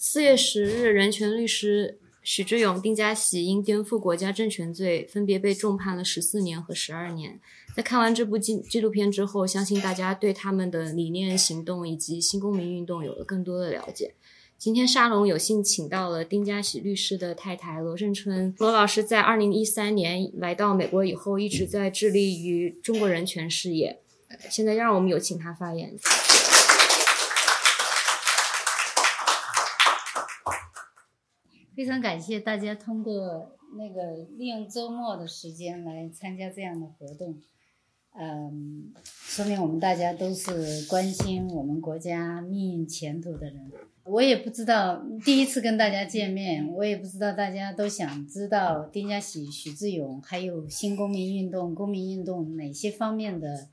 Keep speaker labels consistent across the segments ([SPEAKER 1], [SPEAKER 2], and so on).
[SPEAKER 1] 四月十日，人权律师许志勇、丁家喜因颠覆国家政权罪分别被重判了十四年和十二年。在看完这部纪纪录片之后，相信大家对他们的理念、行动以及新公民运动有了更多的了解。今天沙龙有幸请到了丁家喜律师的太太罗振春。罗老师在二零一三年来到美国以后，一直在致力于中国人权事业。现在让我们有请他发言。
[SPEAKER 2] 非常感谢大家通过那个利用周末的时间来参加这样的活动。嗯，说明我们大家都是关心我们国家命运前途的人。我也不知道第一次跟大家见面，我也不知道大家都想知道丁家喜、许志勇还有新公民运动、公民运动哪些方面的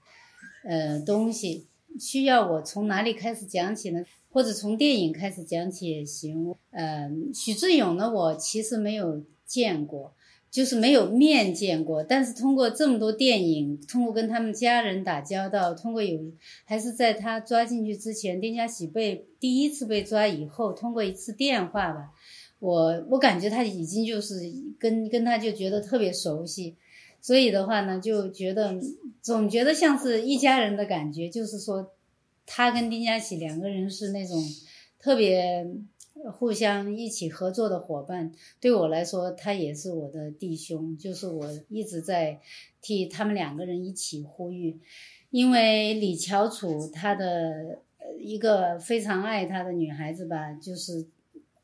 [SPEAKER 2] 呃东西，需要我从哪里开始讲起呢？或者从电影开始讲起也行。嗯，许志勇呢，我其实没有见过。就是没有面见过，但是通过这么多电影，通过跟他们家人打交道，通过有还是在他抓进去之前，丁家喜被第一次被抓以后，通过一次电话吧，我我感觉他已经就是跟跟他就觉得特别熟悉，所以的话呢，就觉得总觉得像是一家人的感觉，就是说他跟丁佳喜两个人是那种特别。互相一起合作的伙伴，对我来说，他也是我的弟兄，就是我一直在替他们两个人一起呼吁。因为李乔楚他的一个非常爱他的女孩子吧，就是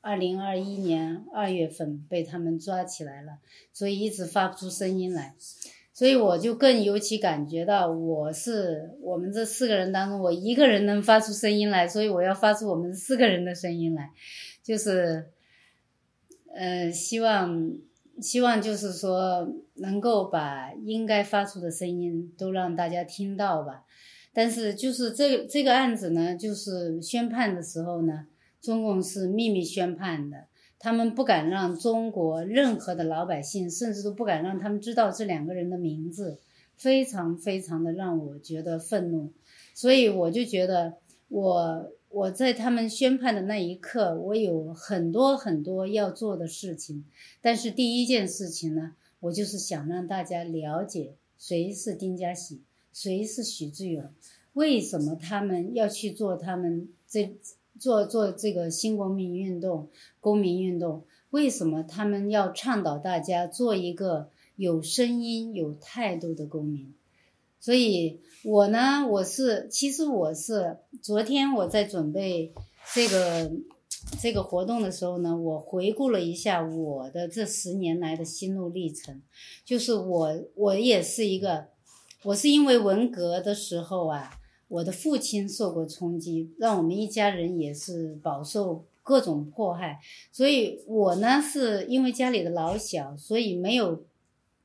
[SPEAKER 2] 二零二一年二月份被他们抓起来了，所以一直发不出声音来。所以我就更尤其感觉到，我是我们这四个人当中，我一个人能发出声音来，所以我要发出我们四个人的声音来。就是，呃，希望，希望就是说，能够把应该发出的声音都让大家听到吧。但是，就是这这个案子呢，就是宣判的时候呢，中共是秘密宣判的，他们不敢让中国任何的老百姓，甚至都不敢让他们知道这两个人的名字，非常非常的让我觉得愤怒。所以，我就觉得我。我在他们宣判的那一刻，我有很多很多要做的事情，但是第一件事情呢，我就是想让大家了解谁是丁家喜，谁是许志勇，为什么他们要去做他们这做做这个新公民运动、公民运动，为什么他们要倡导大家做一个有声音、有态度的公民？所以，我呢，我是，其实我是昨天我在准备这个这个活动的时候呢，我回顾了一下我的这十年来的心路历程，就是我我也是一个，我是因为文革的时候啊，我的父亲受过冲击，让我们一家人也是饱受各种迫害，所以我呢是因为家里的老小，所以没有。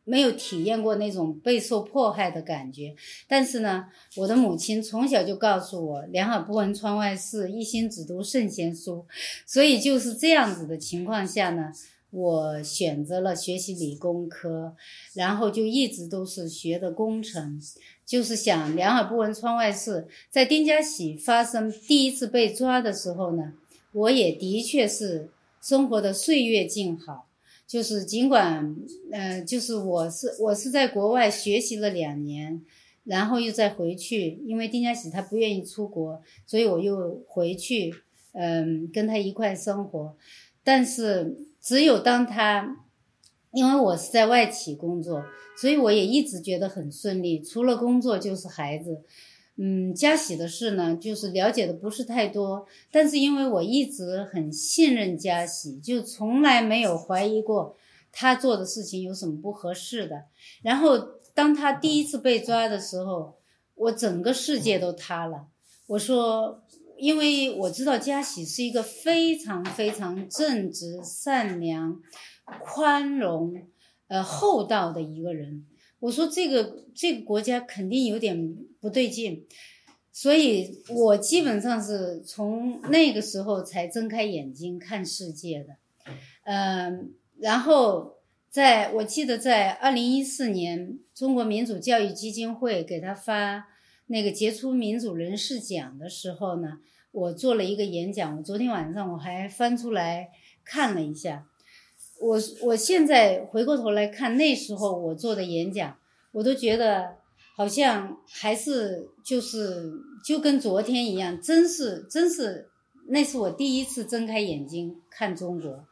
[SPEAKER 2] 没有体验过那种备受迫害的感觉，但是呢，我的母亲从小就告诉我“两耳不闻窗外事，一心只读圣贤书”，所以就是这样子的情况下呢，我选择了学习理工科，然后就一直都是学的工程，就是想“两耳不闻窗外事”。在丁家喜发生第一次被抓的时候呢，我也的确是生活的岁月静好。就是尽管，呃，就是我是我是在国外学习了两年，然后又再回去，因为丁家喜他不愿意出国，所以我又回去，嗯，跟他一块生活。但是只有当他，因为我是在外企工作，所以我也一直觉得很顺利，除了工作就是孩子。嗯，嘉喜的事呢，就是了解的不是太多，但是因为我一直很信任嘉喜，就从来没有怀疑过他做的事情有什么不合适的。然后当他第一次被抓的时候，我整个世界都塌了。我说，因为我知道嘉喜是一个非常非常正直、善良、宽容、呃厚道的一个人。我说这个这个国家肯定有点不对劲，所以我基本上是从那个时候才睁开眼睛看世界的，嗯，然后在我记得在二零一四年，中国民主教育基金会给他发那个杰出民主人士奖的时候呢，我做了一个演讲，我昨天晚上我还翻出来看了一下。我我现在回过头来看那时候我做的演讲，我都觉得好像还是就是就跟昨天一样，真是真是那是我第一次睁开眼睛看中国，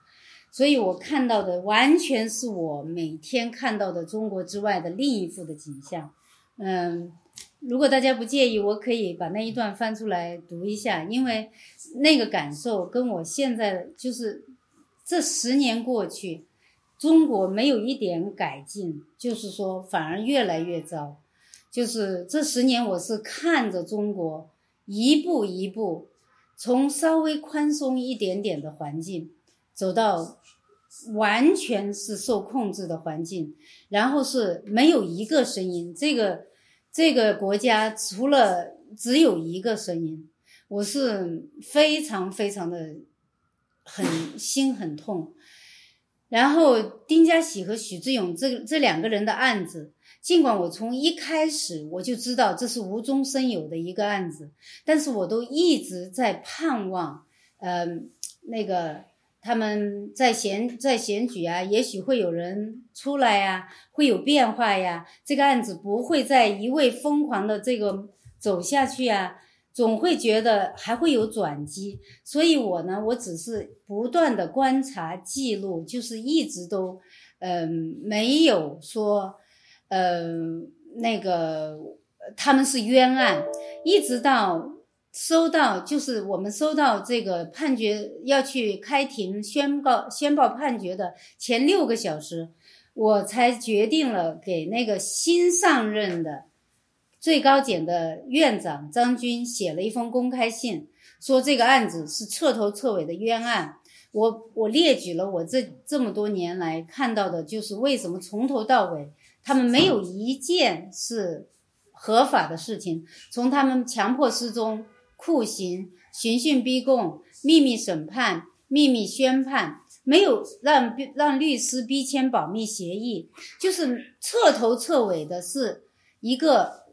[SPEAKER 2] 所以我看到的完全是我每天看到的中国之外的另一幅的景象。嗯，如果大家不介意，我可以把那一段翻出来读一下，因为那个感受跟我现在就是。这十年过去，中国没有一点改进，就是说反而越来越糟。就是这十年，我是看着中国一步一步从稍微宽松一点点的环境走到完全是受控制的环境，然后是没有一个声音。这个这个国家除了只有一个声音，我是非常非常的。很 心很痛，然后丁家喜和许志勇这这两个人的案子，尽管我从一开始我就知道这是无中生有的一个案子，但是我都一直在盼望，嗯，那个他们在选在选举啊，也许会有人出来呀，会有变化呀，这个案子不会再一味疯狂的这个走下去啊。总会觉得还会有转机，所以我呢，我只是不断的观察记录，就是一直都，嗯，没有说，嗯，那个他们是冤案，一直到收到，就是我们收到这个判决要去开庭宣告宣报判决的前六个小时，我才决定了给那个新上任的。最高检的院长张军写了一封公开信，说这个案子是彻头彻尾的冤案。我我列举了我这这么多年来看到的，就是为什么从头到尾他们没有一件是合法的事情。从他们强迫失踪、酷刑、刑讯逼供、秘密审判、秘密宣判，没有让让律师逼签保密协议，就是彻头彻尾的是一个。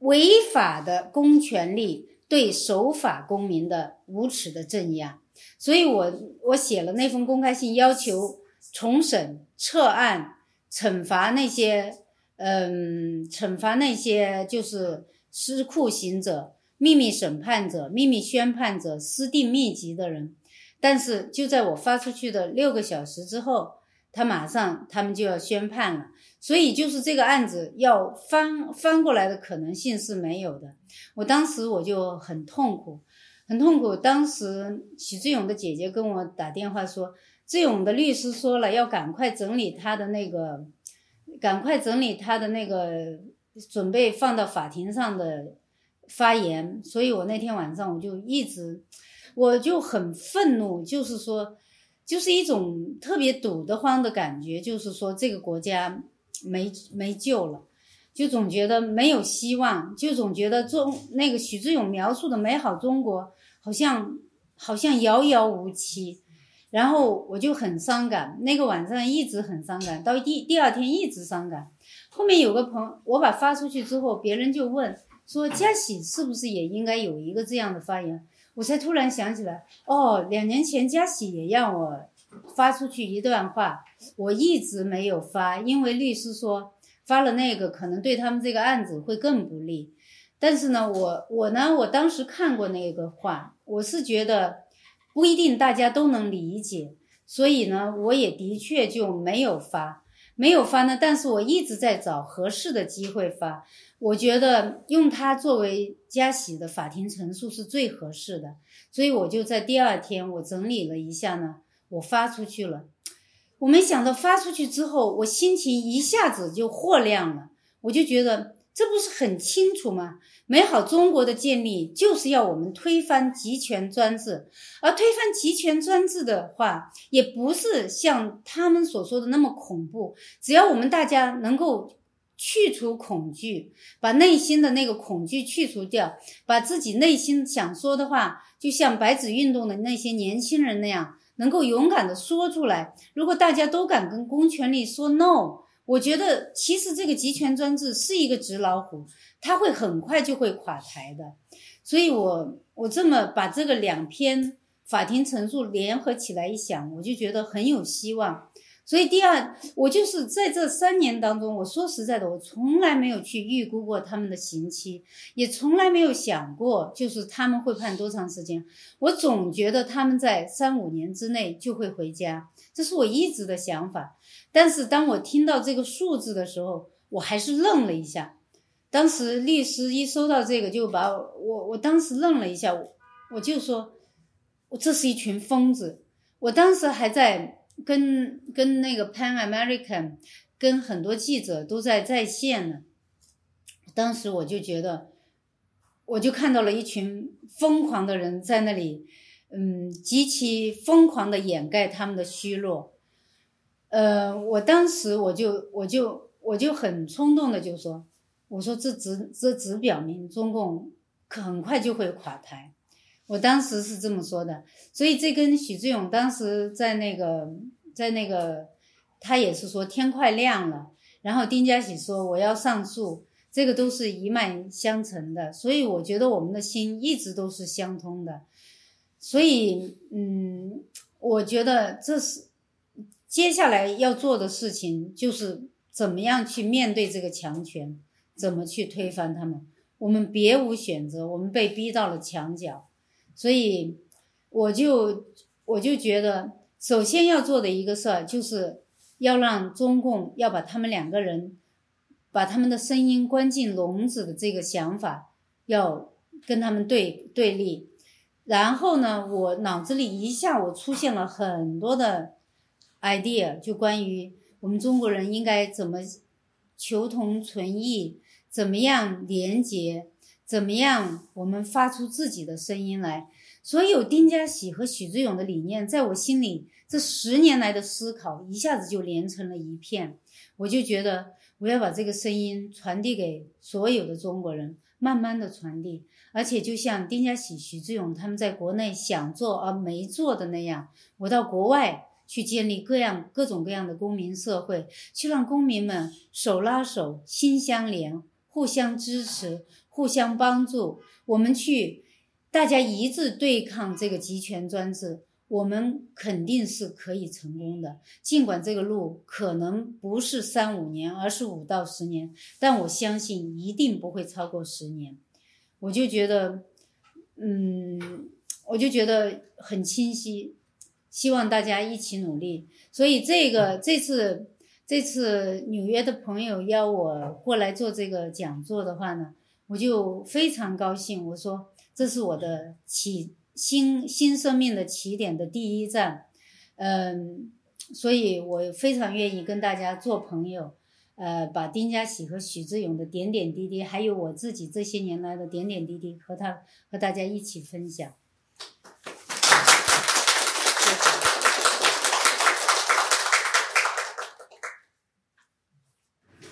[SPEAKER 2] 违法的公权力对守法公民的无耻的镇压，所以我我写了那封公开信，要求重审、撤案、惩罚那些嗯，惩罚那些就是私酷刑者、秘密审判者、秘密宣判者、私定秘籍的人。但是就在我发出去的六个小时之后，他马上他们就要宣判了。所以就是这个案子要翻翻过来的可能性是没有的。我当时我就很痛苦，很痛苦。当时许志勇的姐姐跟我打电话说，志勇的律师说了要赶快整理他的那个，赶快整理他的那个准备放到法庭上的发言。所以我那天晚上我就一直，我就很愤怒，就是说，就是一种特别堵得慌的感觉，就是说这个国家。没没救了，就总觉得没有希望，就总觉得中那个许志勇描述的美好中国好像好像遥遥无期，然后我就很伤感，那个晚上一直很伤感，到第第二天一直伤感。后面有个朋，我把发出去之后，别人就问说嘉喜是不是也应该有一个这样的发言，我才突然想起来，哦，两年前嘉喜也让我。发出去一段话，我一直没有发，因为律师说发了那个可能对他们这个案子会更不利。但是呢，我我呢，我当时看过那个话，我是觉得不一定大家都能理解，所以呢，我也的确就没有发，没有发呢。但是我一直在找合适的机会发，我觉得用它作为加喜的法庭陈述是最合适的，所以我就在第二天我整理了一下呢。我发出去了，我没想到发出去之后，我心情一下子就豁亮了。我就觉得这不是很清楚吗？美好中国的建立就是要我们推翻集权专制，而推翻集权专制的话，也不是像他们所说的那么恐怖。只要我们大家能够去除恐惧，把内心的那个恐惧去除掉，把自己内心想说的话，就像白纸运动的那些年轻人那样。能够勇敢的说出来，如果大家都敢跟公权力说 no，我觉得其实这个集权专制是一个纸老虎，它会很快就会垮台的。所以我我这么把这个两篇法庭陈述联合起来一想，我就觉得很有希望。所以第二，我就是在这三年当中，我说实在的，我从来没有去预估过他们的刑期，也从来没有想过就是他们会判多长时间。我总觉得他们在三五年之内就会回家，这是我一直的想法。但是当我听到这个数字的时候，我还是愣了一下。当时律师一收到这个，就把我，我当时愣了一下，我就说，我这是一群疯子。我当时还在。跟跟那个 Pan American，跟很多记者都在在线呢。当时我就觉得，我就看到了一群疯狂的人在那里，嗯，极其疯狂的掩盖他们的虚弱。呃，我当时我就我就我就很冲动的就说，我说这只这只表明中共很快就会垮台。我当时是这么说的，所以这跟许志勇当时在那个，在那个，他也是说天快亮了，然后丁家喜说我要上诉，这个都是一脉相承的，所以我觉得我们的心一直都是相通的，所以嗯，我觉得这是接下来要做的事情，就是怎么样去面对这个强权，怎么去推翻他们，我们别无选择，我们被逼到了墙角。所以，我就我就觉得，首先要做的一个事儿，就是要让中共要把他们两个人，把他们的声音关进笼子的这个想法，要跟他们对对立。然后呢，我脑子里一下我出现了很多的 idea，就关于我们中国人应该怎么求同存异，怎么样廉洁。怎么样？我们发出自己的声音来。所有丁家喜和许志勇的理念，在我心里这十年来的思考，一下子就连成了一片。我就觉得我要把这个声音传递给所有的中国人，慢慢的传递。而且就像丁家喜、许志勇他们在国内想做而没做的那样，我到国外去建立各样各种各样的公民社会，去让公民们手拉手、心相连、互相支持。互相帮助，我们去，大家一致对抗这个集权专制，我们肯定是可以成功的。尽管这个路可能不是三五年，而是五到十年，但我相信一定不会超过十年。我就觉得，嗯，我就觉得很清晰，希望大家一起努力。所以这个这次这次纽约的朋友邀我过来做这个讲座的话呢。我就非常高兴，我说这是我的起新新生命的起点的第一站，嗯，所以我非常愿意跟大家做朋友，呃，把丁家喜和许志勇的点点滴滴，还有我自己这些年来的点点滴滴和他和大家一起分享。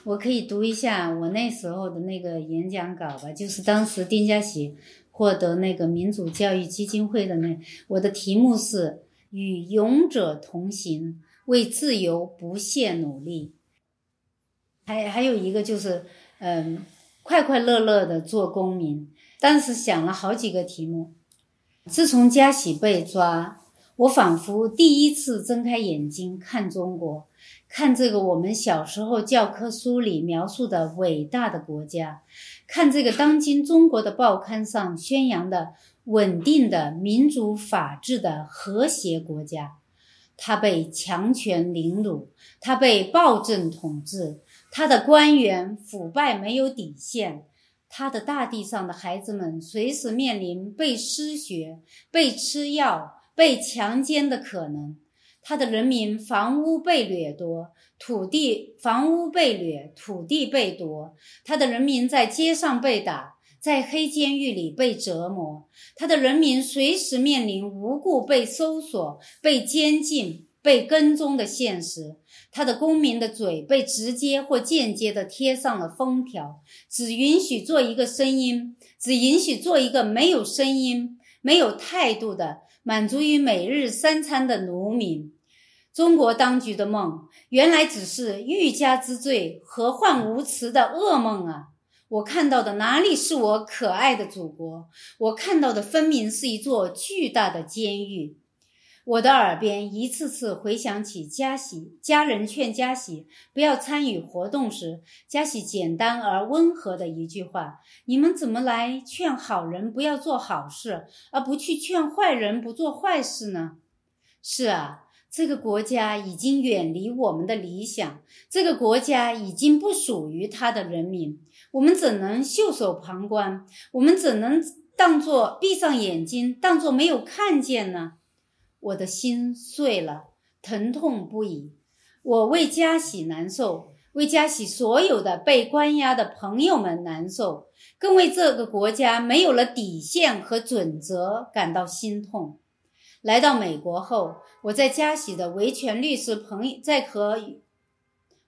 [SPEAKER 2] 我可以读一下我那时候的那个演讲稿吧，就是当时丁家喜获得那个民主教育基金会的那，我的题目是“与勇者同行，为自由不懈努力”。还还有一个就是，嗯，快快乐乐的做公民。当时想了好几个题目。自从家喜被抓，我仿佛第一次睁开眼睛看中国。看这个我们小时候教科书里描述的伟大的国家，看这个当今中国的报刊上宣扬的稳定的民主法治的和谐国家，它被强权凌辱，它被暴政统治，它的官员腐败没有底线，它的大地上的孩子们随时面临被失学、被吃药、被强奸的可能。他的人民房屋被掠夺，土地房屋被掠，土地被夺。他的人民在街上被打，在黑监狱里被折磨。他的人民随时面临无故被搜索、被监禁、被跟踪的现实。他的公民的嘴被直接或间接地贴上了封条，只允许做一个声音，只允许做一个没有声音、没有态度的满足于每日三餐的农民。中国当局的梦，原来只是欲加之罪、何患无辞的噩梦啊！我看到的哪里是我可爱的祖国？我看到的分明是一座巨大的监狱。我的耳边一次次回想起加喜家人劝加喜不要参与活动时，加喜简单而温和的一句话：“你们怎么来劝好人不要做好事，而不去劝坏人不做坏事呢？”是啊，这个国家已经远离我们的理想，这个国家已经不属于他的人民，我们怎能袖手旁观？我们怎能当作闭上眼睛，当作没有看见呢？我的心碎了，疼痛不已。我为嘉喜难受，为嘉喜所有的被关押的朋友们难受，更为这个国家没有了底线和准则感到心痛。来到美国后，我在嘉喜的维权律师朋友在和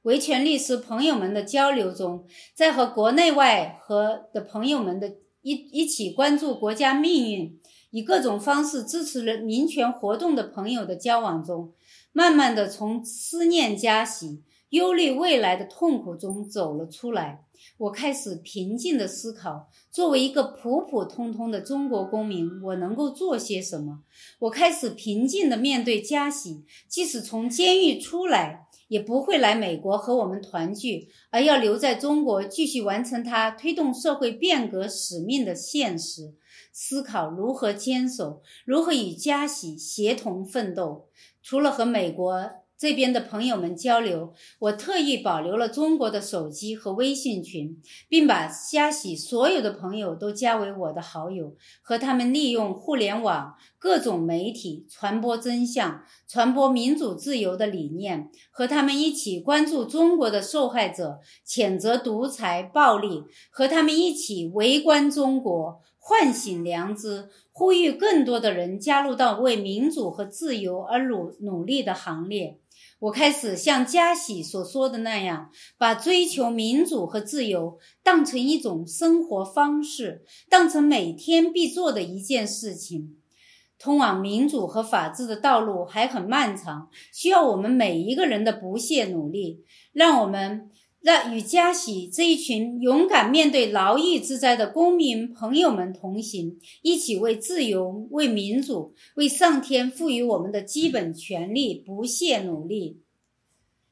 [SPEAKER 2] 维权律师朋友们的交流中，在和国内外和的朋友们的一一起关注国家命运。以各种方式支持人民权活动的朋友的交往中，慢慢的从思念加喜、忧虑未来的痛苦中走了出来。我开始平静的思考：作为一个普普通通的中国公民，我能够做些什么？我开始平静的面对加喜，即使从监狱出来，也不会来美国和我们团聚，而要留在中国继续完成他推动社会变革使命的现实。思考如何坚守，如何与加喜协同奋斗。除了和美国这边的朋友们交流，我特意保留了中国的手机和微信群，并把加喜所有的朋友都加为我的好友，和他们利用互联网各种媒体传播真相、传播民主自由的理念，和他们一起关注中国的受害者，谴责独裁暴力，和他们一起围观中国。唤醒良知，呼吁更多的人加入到为民主和自由而努努力的行列。我开始像加喜所说的那样，把追求民主和自由当成一种生活方式，当成每天必做的一件事情。通往民主和法治的道路还很漫长，需要我们每一个人的不懈努力。让我们。让与嘉喜这一群勇敢面对牢狱之灾的公民朋友们同行，一起为自由、为民主、为上天赋予我们的基本权利不懈努力。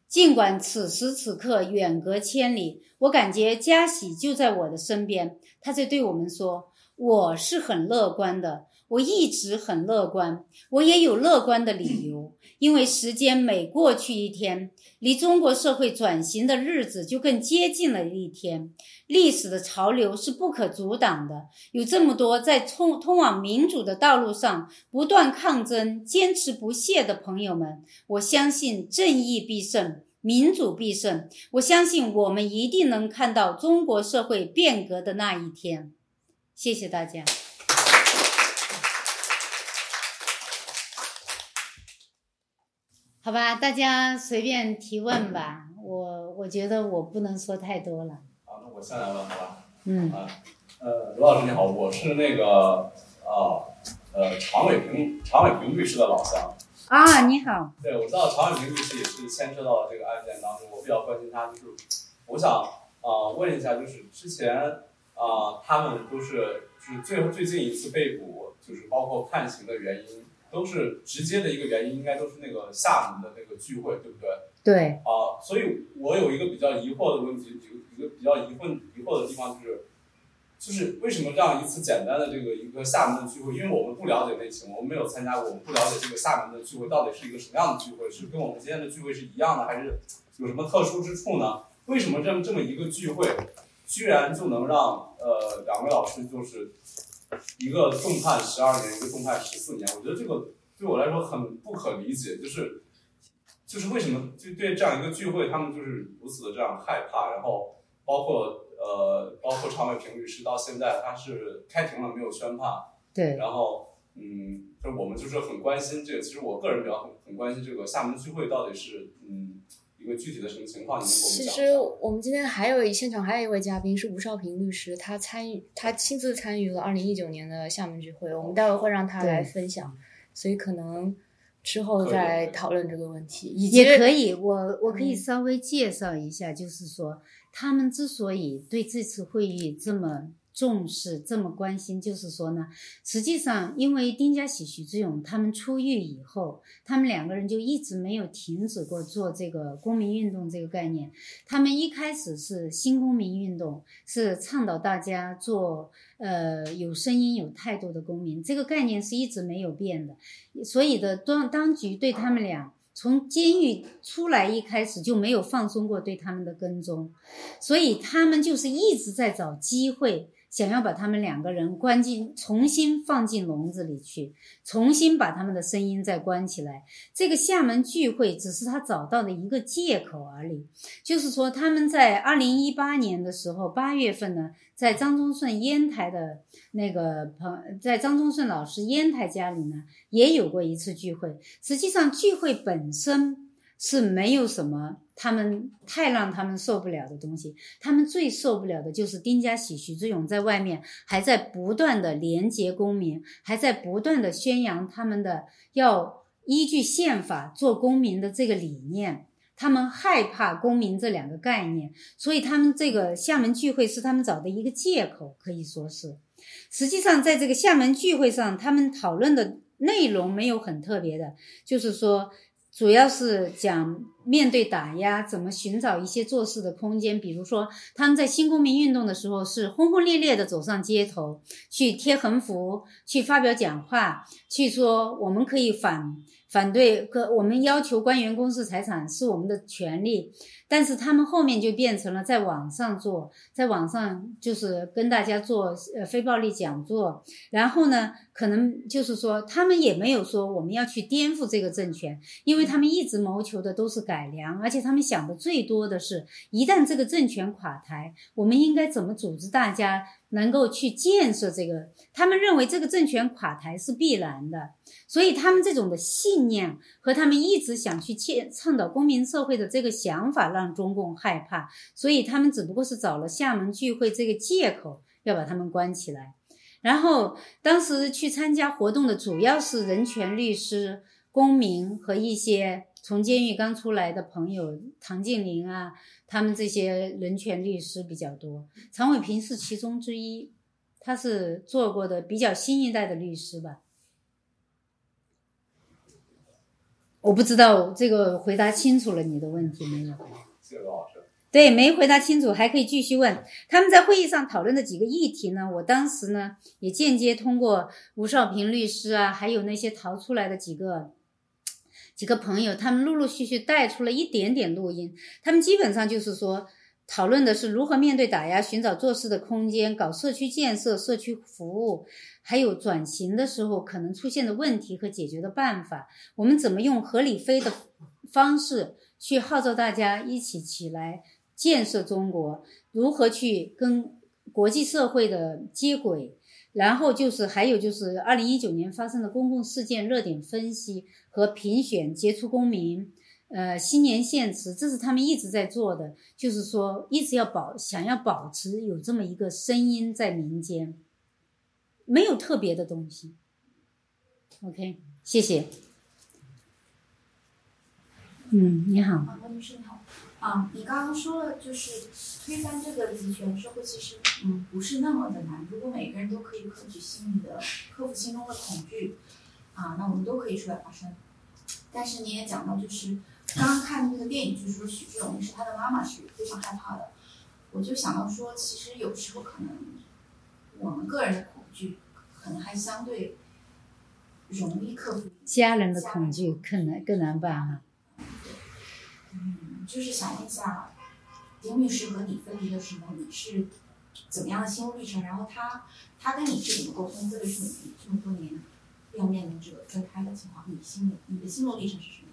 [SPEAKER 2] 尽管此时此刻远隔千里，我感觉嘉喜就在我的身边，他在对我们说：“我是很乐观的。”我一直很乐观，我也有乐观的理由，因为时间每过去一天，离中国社会转型的日子就更接近了一天。历史的潮流是不可阻挡的，有这么多在通通往民主的道路上不断抗争、坚持不懈的朋友们，我相信正义必胜，民主必胜。我相信我们一定能看到中国社会变革的那一天。谢谢大家。好吧，大家随便提问吧。我我觉得我不能说太多了。
[SPEAKER 3] 啊，那我先来问，好吧？
[SPEAKER 2] 嗯。
[SPEAKER 3] 啊，呃，罗老师你好，我是那个啊呃常伟平常伟平律师的老乡。
[SPEAKER 2] 啊，你好。
[SPEAKER 3] 对，我知道常伟平律师也是牵涉到了这个案件当中，我比较关心他，就是我想啊问一下，就是之前啊他们都是就是最最近一次被捕，就是包括判刑的原因。都是直接的一个原因，应该都是那个厦门的那个聚会，对不对？
[SPEAKER 2] 对。
[SPEAKER 3] 啊，所以我有一个比较疑惑的问题，一个一个比较疑惑疑惑的地方就是，就是为什么这样一次简单的这个一个厦门的聚会，因为我们不了解内情，我们没有参加过，我们不了解这个厦门的聚会到底是一个什么样的聚会，是跟我们今天的聚会是一样的，还是有什么特殊之处呢？为什么这么这么一个聚会，居然就能让呃两位老师就是？一个重判十二年，一个重判十四年，我觉得这个对我来说很不可理解，就是就是为什么就对这样一个聚会，他们就是如此的这样害怕，然后包括呃包括常伟平律师到现在他是开庭了没有宣判，
[SPEAKER 2] 对，
[SPEAKER 3] 然后嗯，就我们就是很关心这个，其实我个人比较很很关心这个厦门聚会到底是嗯。一个具体的什么情况？其
[SPEAKER 1] 实我们今天还有一现场还有一位嘉宾是吴少平律师，他参与他亲自参与了二零一九年的厦门聚会，我们待会会让他来分享，所以可能之后再讨论这个问题，
[SPEAKER 2] 也可以，我我可以
[SPEAKER 1] 嗯。
[SPEAKER 2] 稍微介绍一下，就是说他们之所以对这次会议这么重视、这么关心，就是说呢，实际上因为丁家喜、徐志勇他们出狱以后，他们两个人就一直没有停止过做这个公民运动这个概念。他们一开始是新公民运动，是倡导大家做呃有声音、有态度的公民，这个概念是一直没有变的。所以的当当局对他们俩从监狱出来一开始就没有放松过对他们的跟踪，所以他们就是一直在找机会，想要把他们两个人关进，重新放进笼子里去，重新把他们的声音再关起来。这个厦门聚会只是他找到的一个借口而已，就是说他们在二零一八年的时候，八月份呢，在张宗顺烟台的那个朋，在张宗顺老师烟台家里呢，也有过一次聚会。实际上，聚会本身是没有什么他们太让他们受不了的东西。他们最受不了的就是丁家喜、徐志勇在外面还在不断的廉洁公民，还在不断的宣扬他们的要依据宪法做公民的这个理念。他们害怕公民这两个概念，所以他们这个厦门聚会是他们找的一个借口，可以说是。实际上，在这个厦门聚会上，他们讨论的内容没有很特别的，就是说，主要是讲面对打压怎么寻找一些做事的空间。比如说，他们在新公民运动的时候是轰轰烈烈的走上街头，去贴横幅，去发表讲话，去说我们可以反反对，可我们要求官员公示财产是我们的权利。但是他们后面就变成了在网上做，在网上就是跟大家做呃非暴力讲座，然后呢，可能就是说他们也没有说我们要去颠覆这个政权，因为他们一直谋求的都是改改良，而且他们想的最多的是，一旦这个政权垮台，我们应该怎么组织大家能够去建设这个？他们认为这个政权垮台是必然的，所以他们这种的信念和他们一直想去建倡导公民社会的这个想法。让中共害怕，所以他们只不过是找了厦门聚会这个借口，要把他们关起来。然后当时去参加活动的主要是人权律师、公民和一些从监狱刚出来的朋友，唐静林啊，他们这些人权律师比较多。常伟平是其中之一，他是做过的比较新一代的律师吧。我不知道这个回答清楚了你的问题没有？对，没回答清楚，还可以继续问。他们在会议上讨论的几个议题呢？我当时呢也间接通过吴少平律师啊，还有那些逃出来的几个几个朋友，他们陆陆续续带出了一点点录音。他们基本上就是说，讨论的是如何面对打压，寻找做事的空间，搞社区建设、社区服务，还有转型的时候可能出现的问题和解决的办法。我们怎么用合理非的方式去号召大家一起起来？建设中国，如何去跟国际社会的接轨，然后就是还有就是二零一九年发生的公共事件热点分析和评选杰出公民，呃，新年献词，这是他们一直在做的，就是说一直要保想要保持有这么一个声音在民间，没有特别的东西。OK，谢谢。嗯，你好。
[SPEAKER 4] 啊，你刚刚说了，就是推翻这个集权社会，其实嗯不是那么的难。如果每个人都可以克服心里的、克服心中的恐惧，啊，那我们都可以出来发声。但是你也讲到，就是刚刚看那个电影，就是说许志永是他的妈妈是非常害怕的。我就想到说，其实有时候可能我们个人的恐惧，可能还相对容易克服。
[SPEAKER 2] 家人的恐惧更难更难办哈。
[SPEAKER 4] 就是想问一下，丁律师和你分离的时候，你是怎么样的心路历程？然后他他跟你是怎么沟通？这个是你这么多年要面临这个分开的情况，你心里你的心路历程是什么？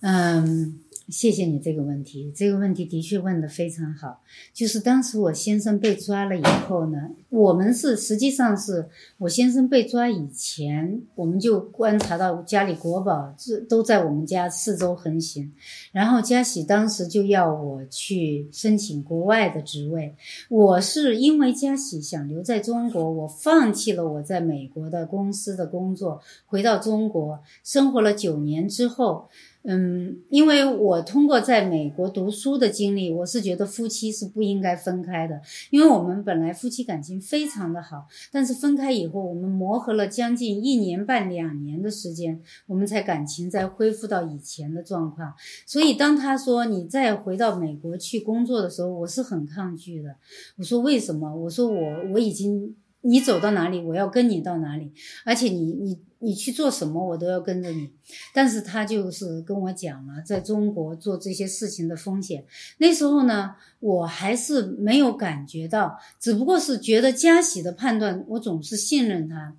[SPEAKER 2] 嗯。谢谢你这个问题，这个问题的确问得非常好。就是当时我先生被抓了以后呢，我们是实际上是我先生被抓以前，我们就观察到家里国宝这都在我们家四周横行。然后嘉喜当时就要我去申请国外的职位，我是因为嘉喜想留在中国，我放弃了我在美国的公司的工作，回到中国生活了九年之后。嗯，因为我通过在美国读书的经历，我是觉得夫妻是不应该分开的，因为我们本来夫妻感情非常的好，但是分开以后，我们磨合了将近一年半两年的时间，我们才感情再恢复到以前的状况。所以当他说你再回到美国去工作的时候，我是很抗拒的。我说为什么？我说我我已经。你走到哪里，我要跟你到哪里，而且你你你去做什么，我都要跟着你。但是他就是跟我讲了，在中国做这些事情的风险。那时候呢，我还是没有感觉到，只不过是觉得加喜的判断，我总是信任他。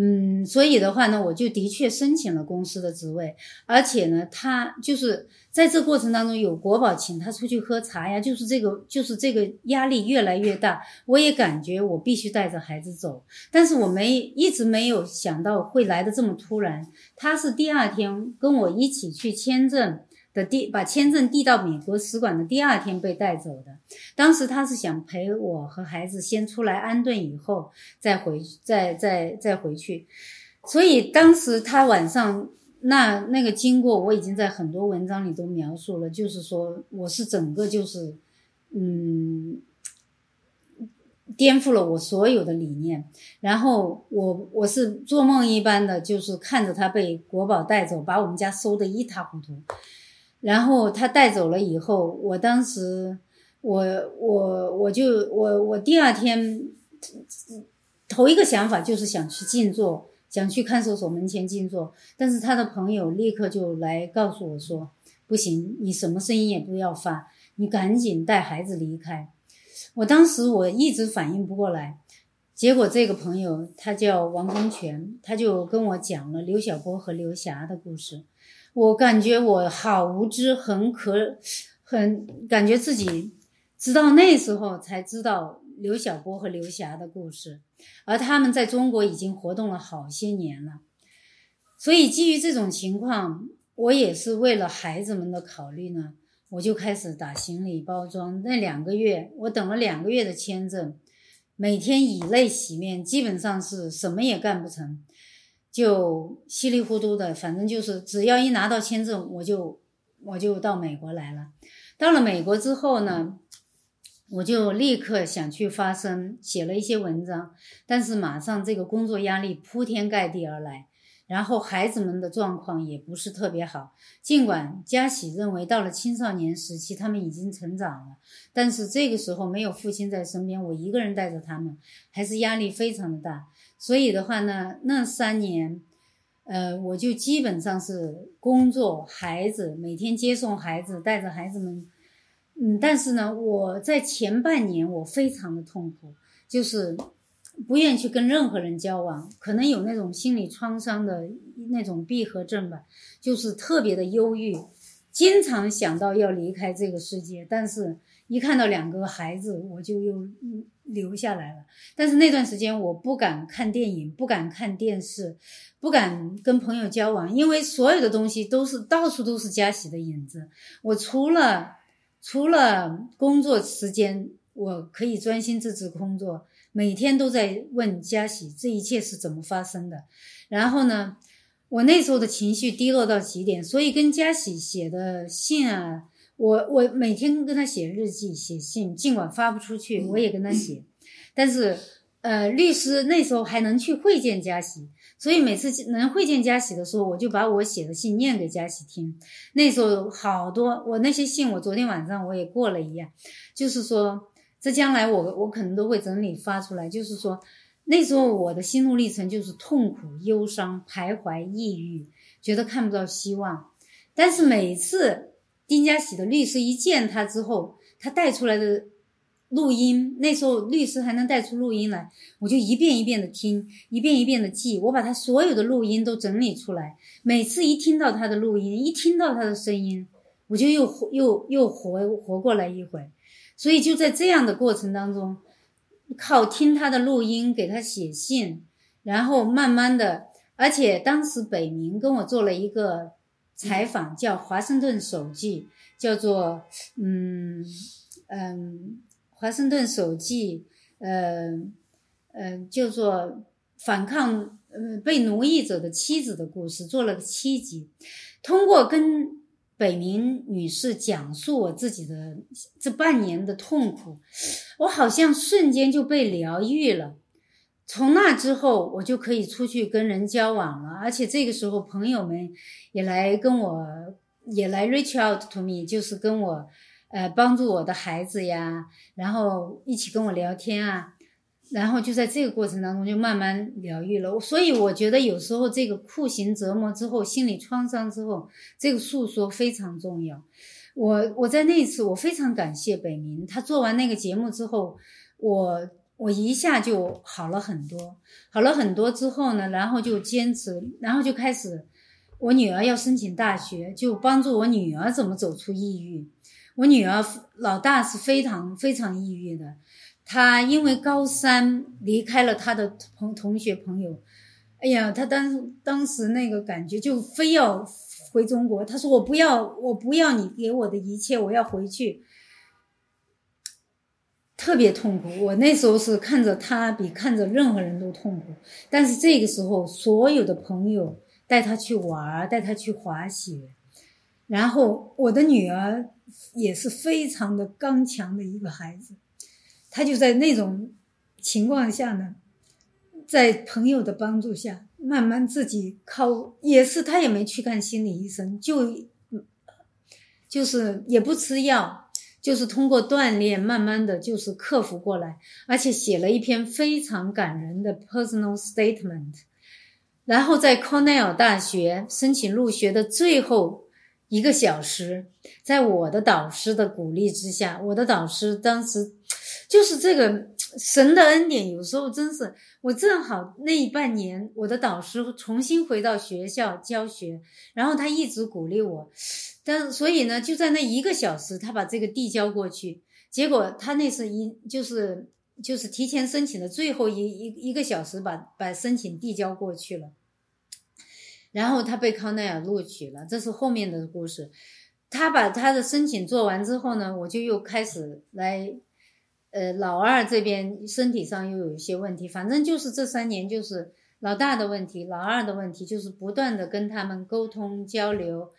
[SPEAKER 2] 嗯，所以的话呢，我就的确申请了公司的职位，而且呢，他就是在这过程当中有国宝请他出去喝茶呀，就是这个，就是这个压力越来越大，我也感觉我必须带着孩子走，但是我没一直没有想到会来的这么突然，他是第二天跟我一起去签证。的第把签证递到美国使馆的第二天被带走的，当时他是想陪我和孩子先出来安顿，以后再回再再再回去，所以当时他晚上那那个经过我已经在很多文章里都描述了，就是说我是整个就是嗯颠覆了我所有的理念，然后我我是做梦一般的，就是看着他被国宝带走，把我们家收的一塌糊涂。然后他带走了以后，我当时，我我我就我我第二天头一个想法就是想去静坐，想去看守所门前静坐。但是他的朋友立刻就来告诉我说：“不行，你什么声音也不要发，你赶紧带孩子离开。”我当时我一直反应不过来，结果这个朋友他叫王功全，他就跟我讲了刘晓波和刘霞的故事。我感觉我好无知，很可，很感觉自己，直到那时候才知道刘晓波和刘霞的故事，而他们在中国已经活动了好些年了。所以基于这种情况，我也是为了孩子们的考虑呢，我就开始打行李包装。那两个月，我等了两个月的签证，每天以泪洗面，基本上是什么也干不成。就稀里糊涂的，反正就是只要一拿到签证，我就我就到美国来了。到了美国之后呢，我就立刻想去发声，写了一些文章。但是马上这个工作压力铺天盖地而来，然后孩子们的状况也不是特别好。尽管嘉喜认为到了青少年时期他们已经成长了，但是这个时候没有父亲在身边，我一个人带着他们，还是压力非常的大。所以的话呢，那三年，呃，我就基本上是工作、孩子，每天接送孩子，带着孩子们，嗯，但是呢，我在前半年我非常的痛苦，就是不愿意去跟任何人交往，可能有那种心理创伤的那种闭合症吧，就是特别的忧郁，经常想到要离开这个世界，但是。一看到两个孩子，我就又留下来了。但是那段时间，我不敢看电影，不敢看电视，不敢跟朋友交往，因为所有的东西都是到处都是嘉喜的影子。我除了除了工作时间，我可以专心致志工作，每天都在问嘉喜这一切是怎么发生的。然后呢，我那时候的情绪低落到极点，所以跟嘉喜写的信啊。我我每天跟他写日记、写信，尽管发不出去，我也跟他写。但是，呃，律师那时候还能去会见嘉喜，所以每次能会见嘉喜的时候，我就把我写的信念给嘉喜听。那时候好多，我那些信，我昨天晚上我也过了一样，就是说，这将来我我可能都会整理发出来。就是说，那时候我的心路历程就是痛苦、忧伤、徘徊、抑郁，觉得看不到希望。但是每次。丁家喜的律师一见他之后，他带出来的录音，那时候律师还能带出录音来，我就一遍一遍的听，一遍一遍的记，我把他所有的录音都整理出来。每次一听到他的录音，一听到他的声音，我就又又又活活过来一回。所以就在这样的过程当中，靠听他的录音，给他写信，然后慢慢的，而且当时北明跟我做了一个采访，叫《华盛顿手记》，叫做嗯嗯。华盛顿手记，呃，呃，叫做反抗，呃，被奴役者的妻子的故事，做了七集。通过跟北明女士讲述我自己的这半年的痛苦，我好像瞬间就被疗愈了。从那之后，我就可以出去跟人交往了，而且这个时候朋友们也来跟我，也来 reach out to me，就是跟我。呃，帮助我的孩子呀，然后一起跟我聊天啊，然后就在这个过程当中就慢慢疗愈了。所以我觉得有时候这个酷刑折磨之后，心理创伤之后，这个诉说非常重要。我我在那一次我非常感谢北明，他做完那个节目之后，我我一下就好了很多，好了很多之后呢，然后就坚持，然后就开始，我女儿要申请大学，就帮助我女儿怎么走出抑郁。我女儿老大是非常非常抑郁的，她因为高三离开了她的同同学朋友，哎呀，她当当时那个感觉就非要回中国。她说：“我不要，我不要你给我的一切，我要回去。”特别痛苦。我那时候是看着他比看着任何人都痛苦，但是这个时候所有的朋友带他去玩，带他去滑雪，然后我的女儿。也是非常的刚强的一个孩子，他就在那种情况下呢，在朋友的帮助下，慢慢自己靠，也是他也没去看心理医生，就就是也不吃药，就是通过锻炼，慢慢的就是克服过来，而且写了一篇非常感人的 personal statement，然后在康奈尔大学申请入学的最后。一个小时，在我的导师的鼓励之下，我的导师当时就是这个神的恩典。有时候真是我正好那一半年，我的导师重新回到学校教学，然后他一直鼓励我。但所以呢，就在那一个小时，他把这个递交过去，结果他那是一就是就是提前申请的最后一一一个小时，把把申请递交过去了。然后他被康奈尔录取了，这是后面的故事。他把他的申请做完之后呢，我就又开始来，呃，老二这边身体上又有一些问题，反正就是这三年就是老大的问题，老二的问题，就是不断的跟他们沟通交流。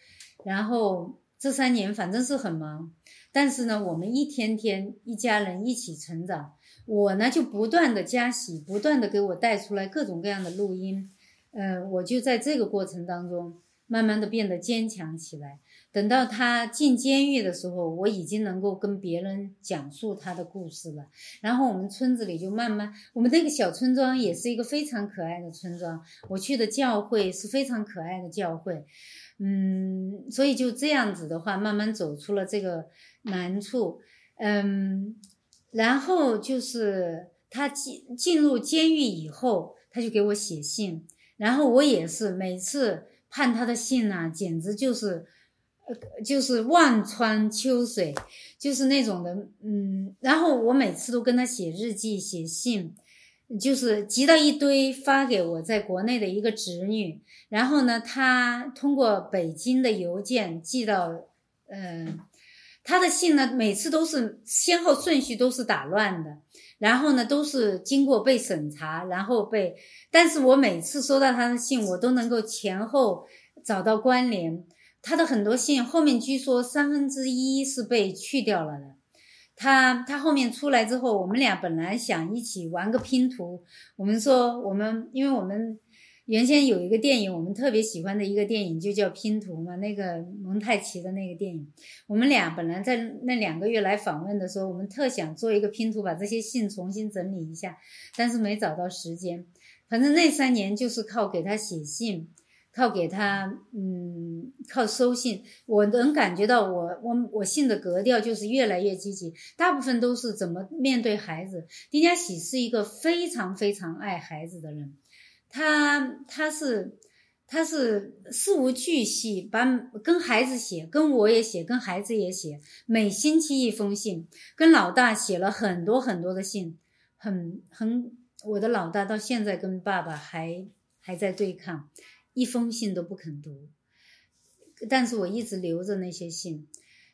[SPEAKER 2] 然后这三年反正是很忙，但是呢，我们一天天一家人一起成长。我呢就不断的加喜，不断的给我带出来各种各样的录音。嗯，我就在这个过程当中，慢慢的变得坚强起来。等到他进监狱的时候，我已经能够跟别人讲述他的故事了。然后我们村子里就慢慢，我们这个小村庄也是一个非常可爱的村庄。我去的教会是非常可爱的教会，嗯，所以就这样子的话，慢慢走出了这个难处。嗯，然后就是他进进入监狱以后，他就给我写信。然后我也是每次判他的信呐，简直就是，呃，就是望穿秋水，就是那种的，嗯。然后我每次都跟他写日记、写信，就是集到一堆发给我在国内的一个侄女。然后呢，她通过北京的邮件寄到，嗯，她的信呢，每次都是先后顺序都是打乱的。然后呢，都是经过被审查，然后被，但是我每次收到他的信，我都能够前后找到关联。他的很多信后面据说三分之一是被去掉了的。他他后面出来之后，我们俩本来想一起玩个拼图，我们说我们，因为我们。原先有一个电影，我们特别喜欢的一个电影，就叫《拼图》嘛，那个蒙太奇的那个电影。我们俩本来在那两个月来访问的时候，我们特想做一个拼图，把这些信重新整理一下，但是没找到时间。反正那三年就是靠给他写信，靠给他，嗯，靠收信，我能感觉到我我我信的格调就是越来越积极，大部分都是怎么面对孩子。丁家喜是一个非常非常爱孩子的人，他他是他是事无巨细，把跟孩子写，跟我也写，跟孩子也写，每星期一封信，跟老大写了很多很多的信，很很，我的老大到现在跟爸爸还还在对抗。一封信都不肯读，但是我一直留着那些信。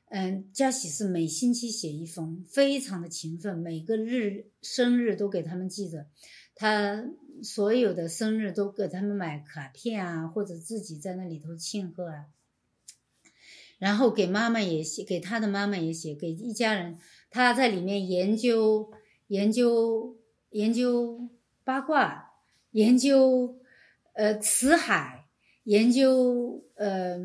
[SPEAKER 2] 嗯，嘉喜是每星期写一封，非常的勤奋，每个日生日都给他们记着，他所有的生日都给他们买卡片啊，或者自己在那里头庆贺啊。然后给妈妈也写，给他的妈妈也写，给一家人。他在里面研究研究研究八卦，研究。呃，辞海研究，呃，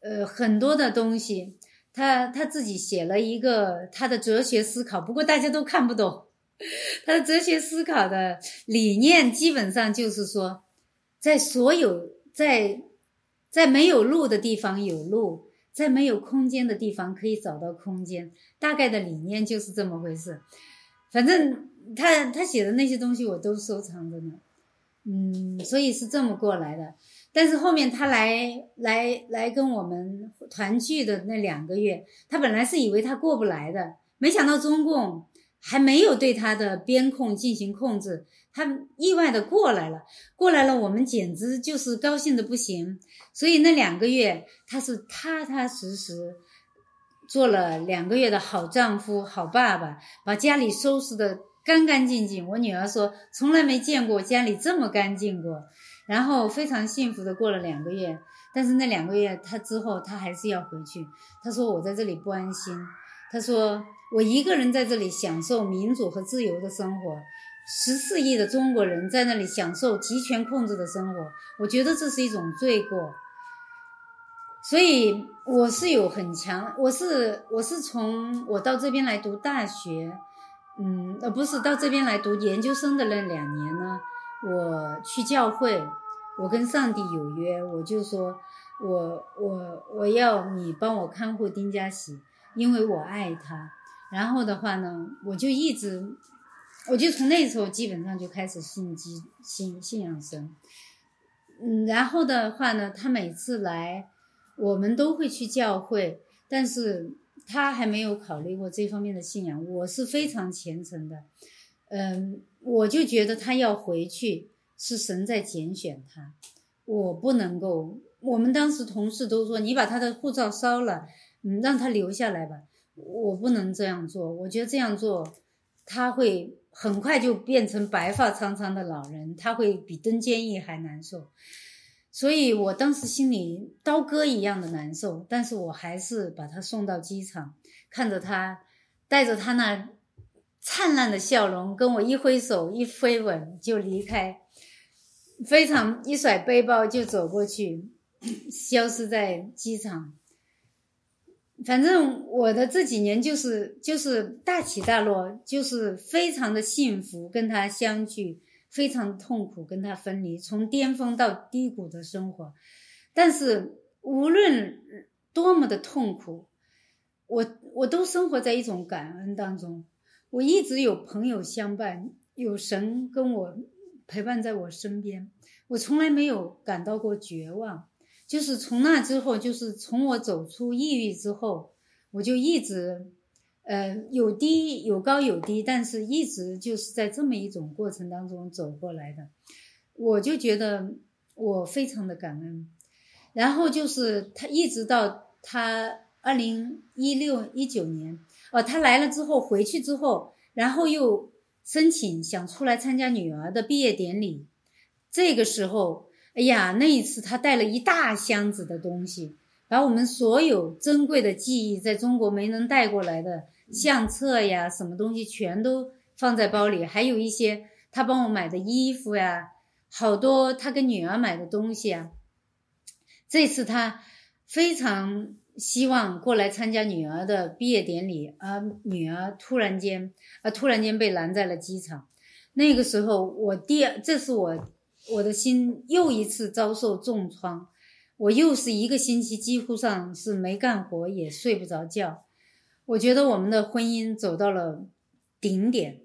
[SPEAKER 2] 呃，很多的东西，他他自己写了一个他的哲学思考，不过大家都看不懂。他的哲学思考的理念基本上就是说，在所有在在没有路的地方有路，在没有空间的地方可以找到空间，大概的理念就是这么回事。反正他他写的那些东西我都收藏着呢。嗯，所以是这么过来的，但是后面他来来来跟我们团聚的那两个月，他本来是以为他过不来的，没想到中共还没有对他的边控进行控制，他意外的过来了，过来了，我们简直就是高兴的不行，所以那两个月他是踏踏实实做了两个月的好丈夫、好爸爸，把家里收拾的。干干净净，我女儿说从来没见过家里这么干净过，然后非常幸福的过了两个月。但是那两个月，她之后她还是要回去。她说我在这里不安心，她说我一个人在这里享受民主和自由的生活，十四亿的中国人在那里享受集权控制的生活，我觉得这是一种罪过。所以我是有很强，我是我是从我到这边来读大学。嗯，呃，不是到这边来读研究生的那两年呢，我去教会，我跟上帝有约，我就说，我我我要你帮我看护丁家喜，因为我爱他。然后的话呢，我就一直，我就从那时候基本上就开始信基信信仰神。嗯，然后的话呢，他每次来，我们都会去教会，但是。他还没有考虑过这方面的信仰，我是非常虔诚的，嗯，我就觉得他要回去是神在拣选他，我不能够。我们当时同事都说，你把他的护照烧了，嗯，让他留下来吧。我不能这样做，我觉得这样做他会很快就变成白发苍苍的老人，他会比登监狱还难受。所以我当时心里刀割一样的难受，但是我还是把他送到机场，看着他带着他那灿烂的笑容，跟我一挥手一飞吻就离开，非常一甩背包就走过去，消失在机场。反正我的这几年就是就是大起大落，就是非常的幸福，跟他相聚。非常痛苦，跟他分离，从巅峰到低谷的生活。但是无论多么的痛苦，我我都生活在一种感恩当中。我一直有朋友相伴，有神跟我陪伴在我身边，我从来没有感到过绝望。就是从那之后，就是从我走出抑郁之后，我就一直。呃，有低有高有低，但是一直就是在这么一种过程当中走过来的，我就觉得我非常的感恩。然后就是他一直到他二零一六一九年，哦，他来了之后回去之后，然后又申请想出来参加女儿的毕业典礼。这个时候，哎呀，那一次他带了一大箱子的东西，把我们所有珍贵的记忆在中国没能带过来的。相册呀，什么东西全都放在包里，还有一些他帮我买的衣服呀，好多他跟女儿买的东西啊。这次他非常希望过来参加女儿的毕业典礼，而女儿突然间，啊，突然间被拦在了机场。那个时候，我第二，这是我我的心又一次遭受重创，我又是一个星期几乎上是没干活，也睡不着觉。我觉得我们的婚姻走到了顶点。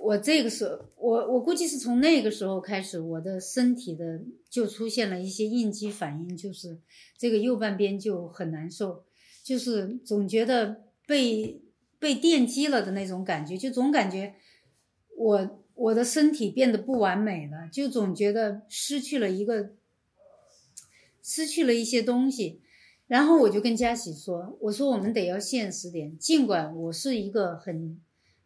[SPEAKER 2] 我这个时候，我我估计是从那个时候开始，我的身体的就出现了一些应激反应，就是这个右半边就很难受，就是总觉得被被电击了的那种感觉，就总感觉我我的身体变得不完美了，就总觉得失去了一个失去了一些东西。然后我就跟佳喜说：“我说我们得要现实点，尽管我是一个很。”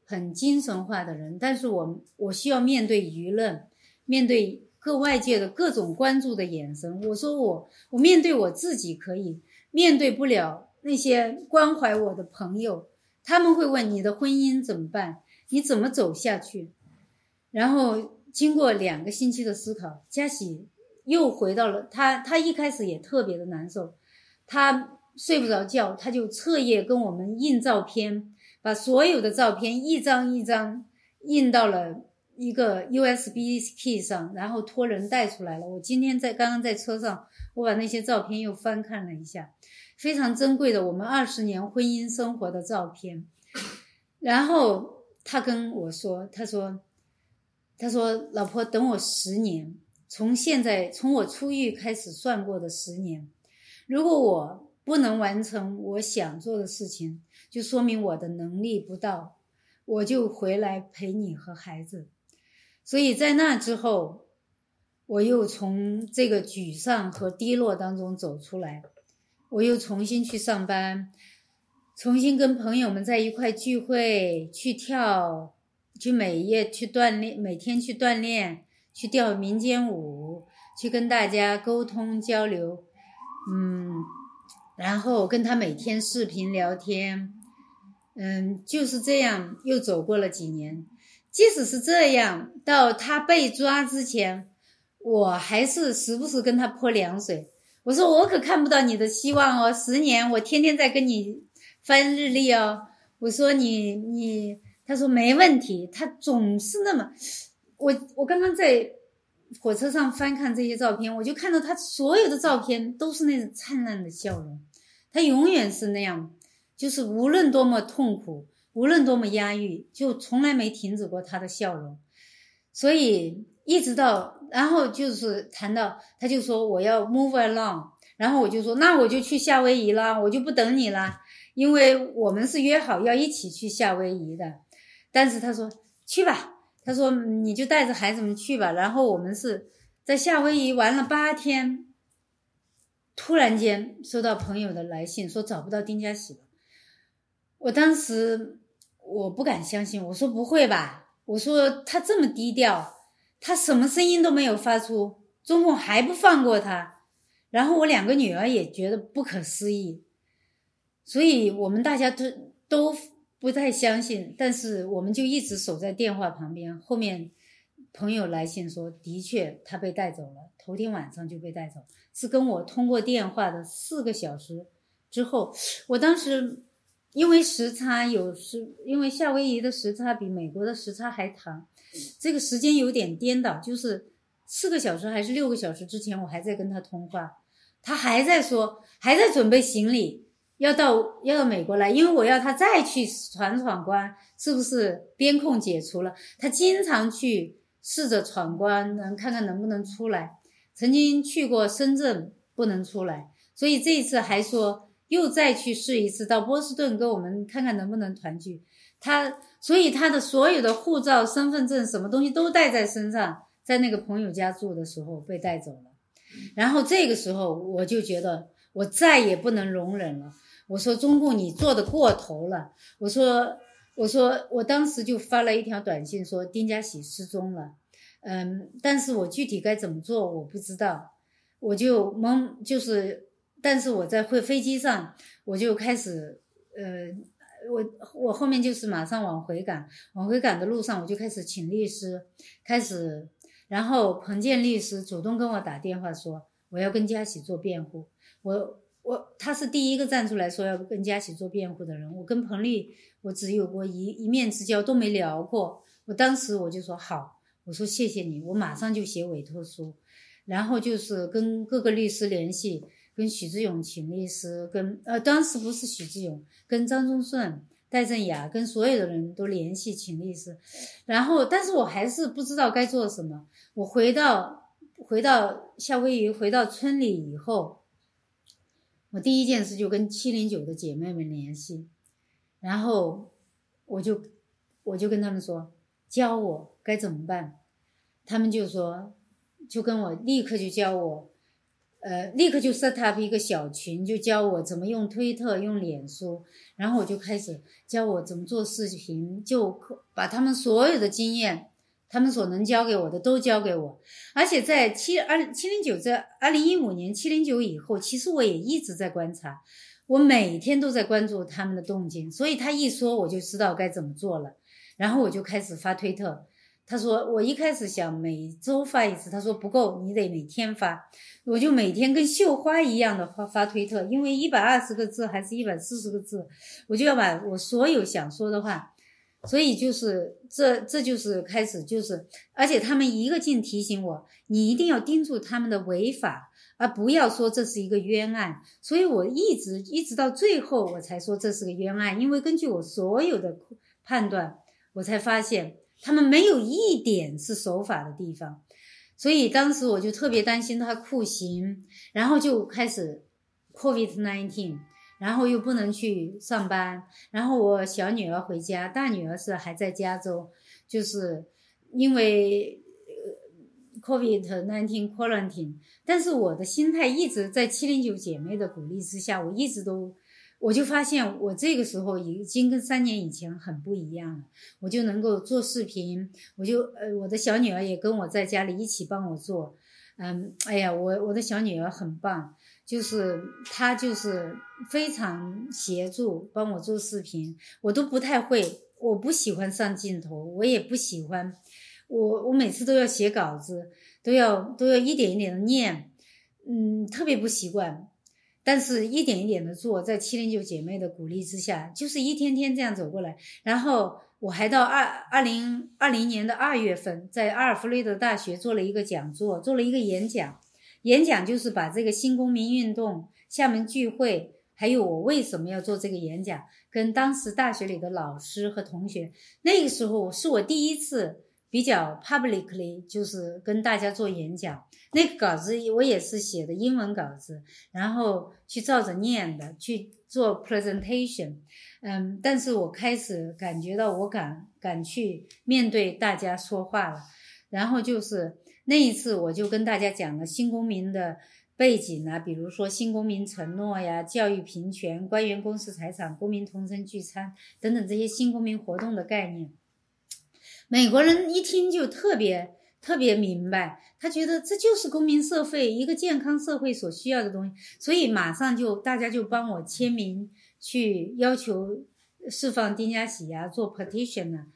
[SPEAKER 2] 很精神化的人，但是我我需要面对舆论，面对各外界的各种关注的眼神。我说我我面对我自己可以，面对不了那些关怀我的朋友，他们会问你的婚姻怎么办，你怎么走下去？然后经过两个星期的思考，佳喜又回到了他，他一开始也特别的难受，他睡不着觉，他就彻夜跟我们印照片。把所有的照片一张一张印到了一个 USB key 上，然后托人带出来了。我今天在刚刚在车上，我把那些照片又翻看了一下，非常珍贵的我们二十年婚姻生活的照片。然后他跟我说：“他说，他说，老婆，等我十年，从现在从我出狱开始算过的十年，如果我不能完成我想做的事情。”就说明我的能力不到，我就回来陪你和孩子。所以在那之后，我又从这个沮丧和低落当中走出来，我又重新去上班，重新跟朋友们在一块聚会，去跳，去每夜去锻炼，每天去锻炼，去跳民间舞，去跟大家沟通交流，嗯，然后跟他每天视频聊天。嗯，就是这样，又走过了几年。即使是这样，到他被抓之前，我还是时不时跟他泼凉水。我说我可看不到你的希望哦，十年我天天在跟你翻日历哦。我说你你，他说没问题。他总是那么，我我刚刚在火车上翻看这些照片，我就看到他所有的照片都是那种灿烂的笑容，他永远是那样。就是无论多么痛苦，无论多么压抑，就从来没停止过他的笑容。所以一直到，然后就是谈到，他就说我要 move along，然后我就说那我就去夏威夷啦，我就不等你啦，因为我们是约好要一起去夏威夷的。但是他说去吧，他说你就带着孩子们去吧。然后我们是在夏威夷玩了八天，突然间收到朋友的来信，说找不到丁家喜了。我当时我不敢相信，我说不会吧？我说他这么低调，他什么声音都没有发出，中共还不放过他。然后我两个女儿也觉得不可思议，所以我们大家都都不太相信。但是我们就一直守在电话旁边。后面朋友来信说，的确他被带走了，头天晚上就被带走，是跟我通过电话的四个小时之后，我当时。因为时差有时，因为夏威夷的时差比美国的时差还长，这个时间有点颠倒，就是四个小时还是六个小时之前，我还在跟他通话，他还在说，还在准备行李，要到要到美国来，因为我要他再去闯闯关，是不是边控解除了？他经常去试着闯关，能看看能不能出来，曾经去过深圳不能出来，所以这一次还说。又再去试一次，到波士顿跟我们看看能不能团聚。他所以他的所有的护照、身份证什么东西都带在身上，在那个朋友家住的时候被带走了。然后这个时候我就觉得我再也不能容忍了。我说中共你做的过头了。我说我说我当时就发了一条短信说丁家喜失踪了。嗯，但是我具体该怎么做我不知道。我就懵，就是。但是我在会飞机上，我就开始，呃，我我后面就是马上往回赶，往回赶的路上，我就开始请律师，开始，然后彭建律师主动跟我打电话说，我要跟佳喜做辩护，我我他是第一个站出来说要跟佳喜做辩护的人，我跟彭丽我只有过一一面之交，都没聊过，我当时我就说好，我说谢谢你，我马上就写委托书，然后就是跟各个律师联系，跟许志勇请律师，跟呃当时不是许志勇，跟张宗顺、戴振雅，跟所有的人都联系请律师，然后但是我还是不知道该做什么。我回到回到夏威夷，回到村里以后，我第一件事就跟七零九的姐妹们联系，然后我就我就跟他们说。教我该怎么办，他们就说，就跟我立刻就教我，呃，立刻就 set up 一个小群，就教我怎么用推特、用脸书，然后我就开始教我怎么做视频，就把他们所有的经验，他们所能教给我的都教给我。而且在七二七零九在二零一五年七零九以后，其实我也一直在观察，我每天都在关注他们的动静，所以他一说我就知道该怎么做了。然后我就开始发推特，他说我一开始想每周发一次，他说不够，你得每天发。我就每天跟绣花一样的发发推特，因为一百二十个字还是一百四十个字，我就要把我所有想说的话，所以就是这这就是开始就是，而且他们一个劲提醒我，你一定要盯住他们的违法，而不要说这是一个冤案。所以我一直一直到最后我才说这是个冤案，因为根据我所有的判断。我才发现他们没有一点是守法的地方，所以当时我就特别担心他酷刑，然后就开始 COVID nineteen，然后又不能去上班，然后我小女儿回家，大女儿是还在加州，就是因为 COVID nineteen quarantine，但是我的心态一直在七零九姐妹的鼓励之下，我一直都。我就发现，我这个时候已经跟三年以前很不一样了。我就能够做视频，我就呃，我的小女儿也跟我在家里一起帮我做。嗯，哎呀，我我的小女儿很棒，就是他就是非常协助帮我做视频。我都不太会，我不喜欢上镜头，我也不喜欢，我我每次都要写稿子，都要都要一点一点的念，嗯，特别不习惯。但是一点一点的做，在七零九姐妹的鼓励之下，就是一天天这样走过来。然后我还到二二零二零年的二月份，在阿尔弗雷德大学做了一个讲座，做了一个演讲。演讲就是把这个新公民运动、厦门聚会，还有我为什么要做这个演讲，跟当时大学里的老师和同学，那个时候是我第一次。比较 publicly 就是跟大家做演讲，那个稿子我也是写的英文稿子，然后去照着念的去做 presentation，嗯，但是我开始感觉到我敢敢去面对大家说话了，然后就是那一次我就跟大家讲了新公民的背景啊，比如说新公民承诺呀、教育平权、官员公司财产、公民同声聚餐等等这些新公民活动的概念。美国人一听就特别特别明白，他觉得这就是公民社会一个健康社会所需要的东西，所以马上就大家就帮我签名，去要求释放丁家喜呀，做 petition 呢，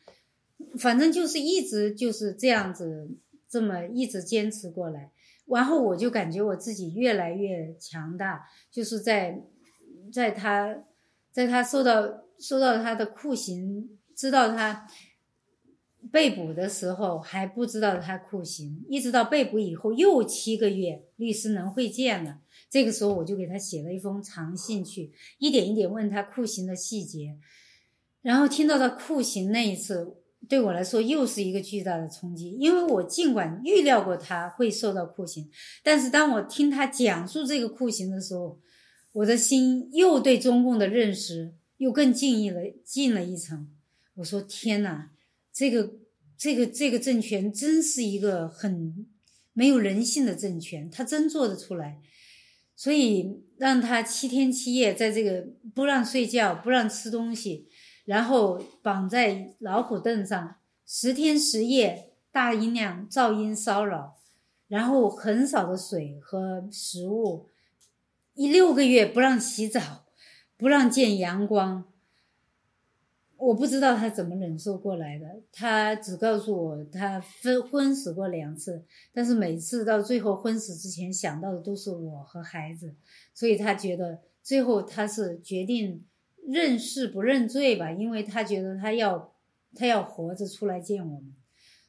[SPEAKER 2] 反正就是一直就是这样子，这么一直坚持过来，然后我就感觉我自己越来越强大，就是在在他，在他受到受到他的酷刑，知道他。被捕的时候还不知道他酷刑，一直到被捕以后又七个月，律师能会见了。这个时候我就给他写了一封长信去，一点一点问他酷刑的细节。然后听到他酷刑那一次，对我来说又是一个巨大的冲击，因为我尽管预料过他会受到酷刑，但是当我听他讲述这个酷刑的时候，我的心又对中共的认识又更进一了进了一层。我说天哪！这个这个这个政权真是一个很没有人性的政权，他真做得出来，所以让他七天七夜在这个不让睡觉、不让吃东西，然后绑在老虎凳上十天十夜，大音量噪音骚扰，然后很少的水和食物，一六个月不让洗澡，不让见阳光。我不知道他怎么忍受过来的，他只告诉我他昏昏死过两次，但是每次到最后昏死之前想到的都是我和孩子，所以他觉得最后他是决定认事不认罪吧，因为他觉得他要他要活着出来见我们，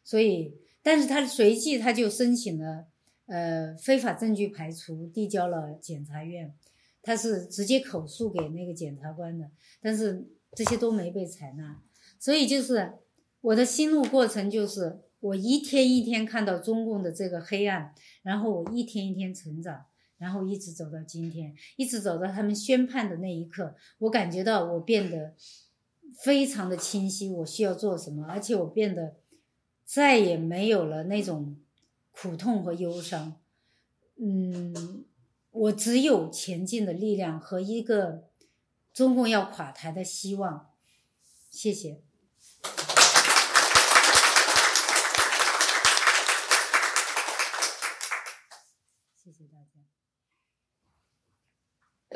[SPEAKER 2] 所以但是他随即他就申请了，呃，非法证据排除，递交了检察院，他是直接口述给那个检察官的，但是这些都没被采纳，所以就是我的心路过程就是我一天一天看到中共的这个黑暗，然后我一天一天成长，然后一直走到今天，一直走到他们宣判的那一刻，我感觉到我变得非常的清晰，我需要做什么，而且我变得。再也没有了那种苦痛和忧伤，嗯，我只有前进的力量和一个中共要垮台的希望。谢谢谢大家。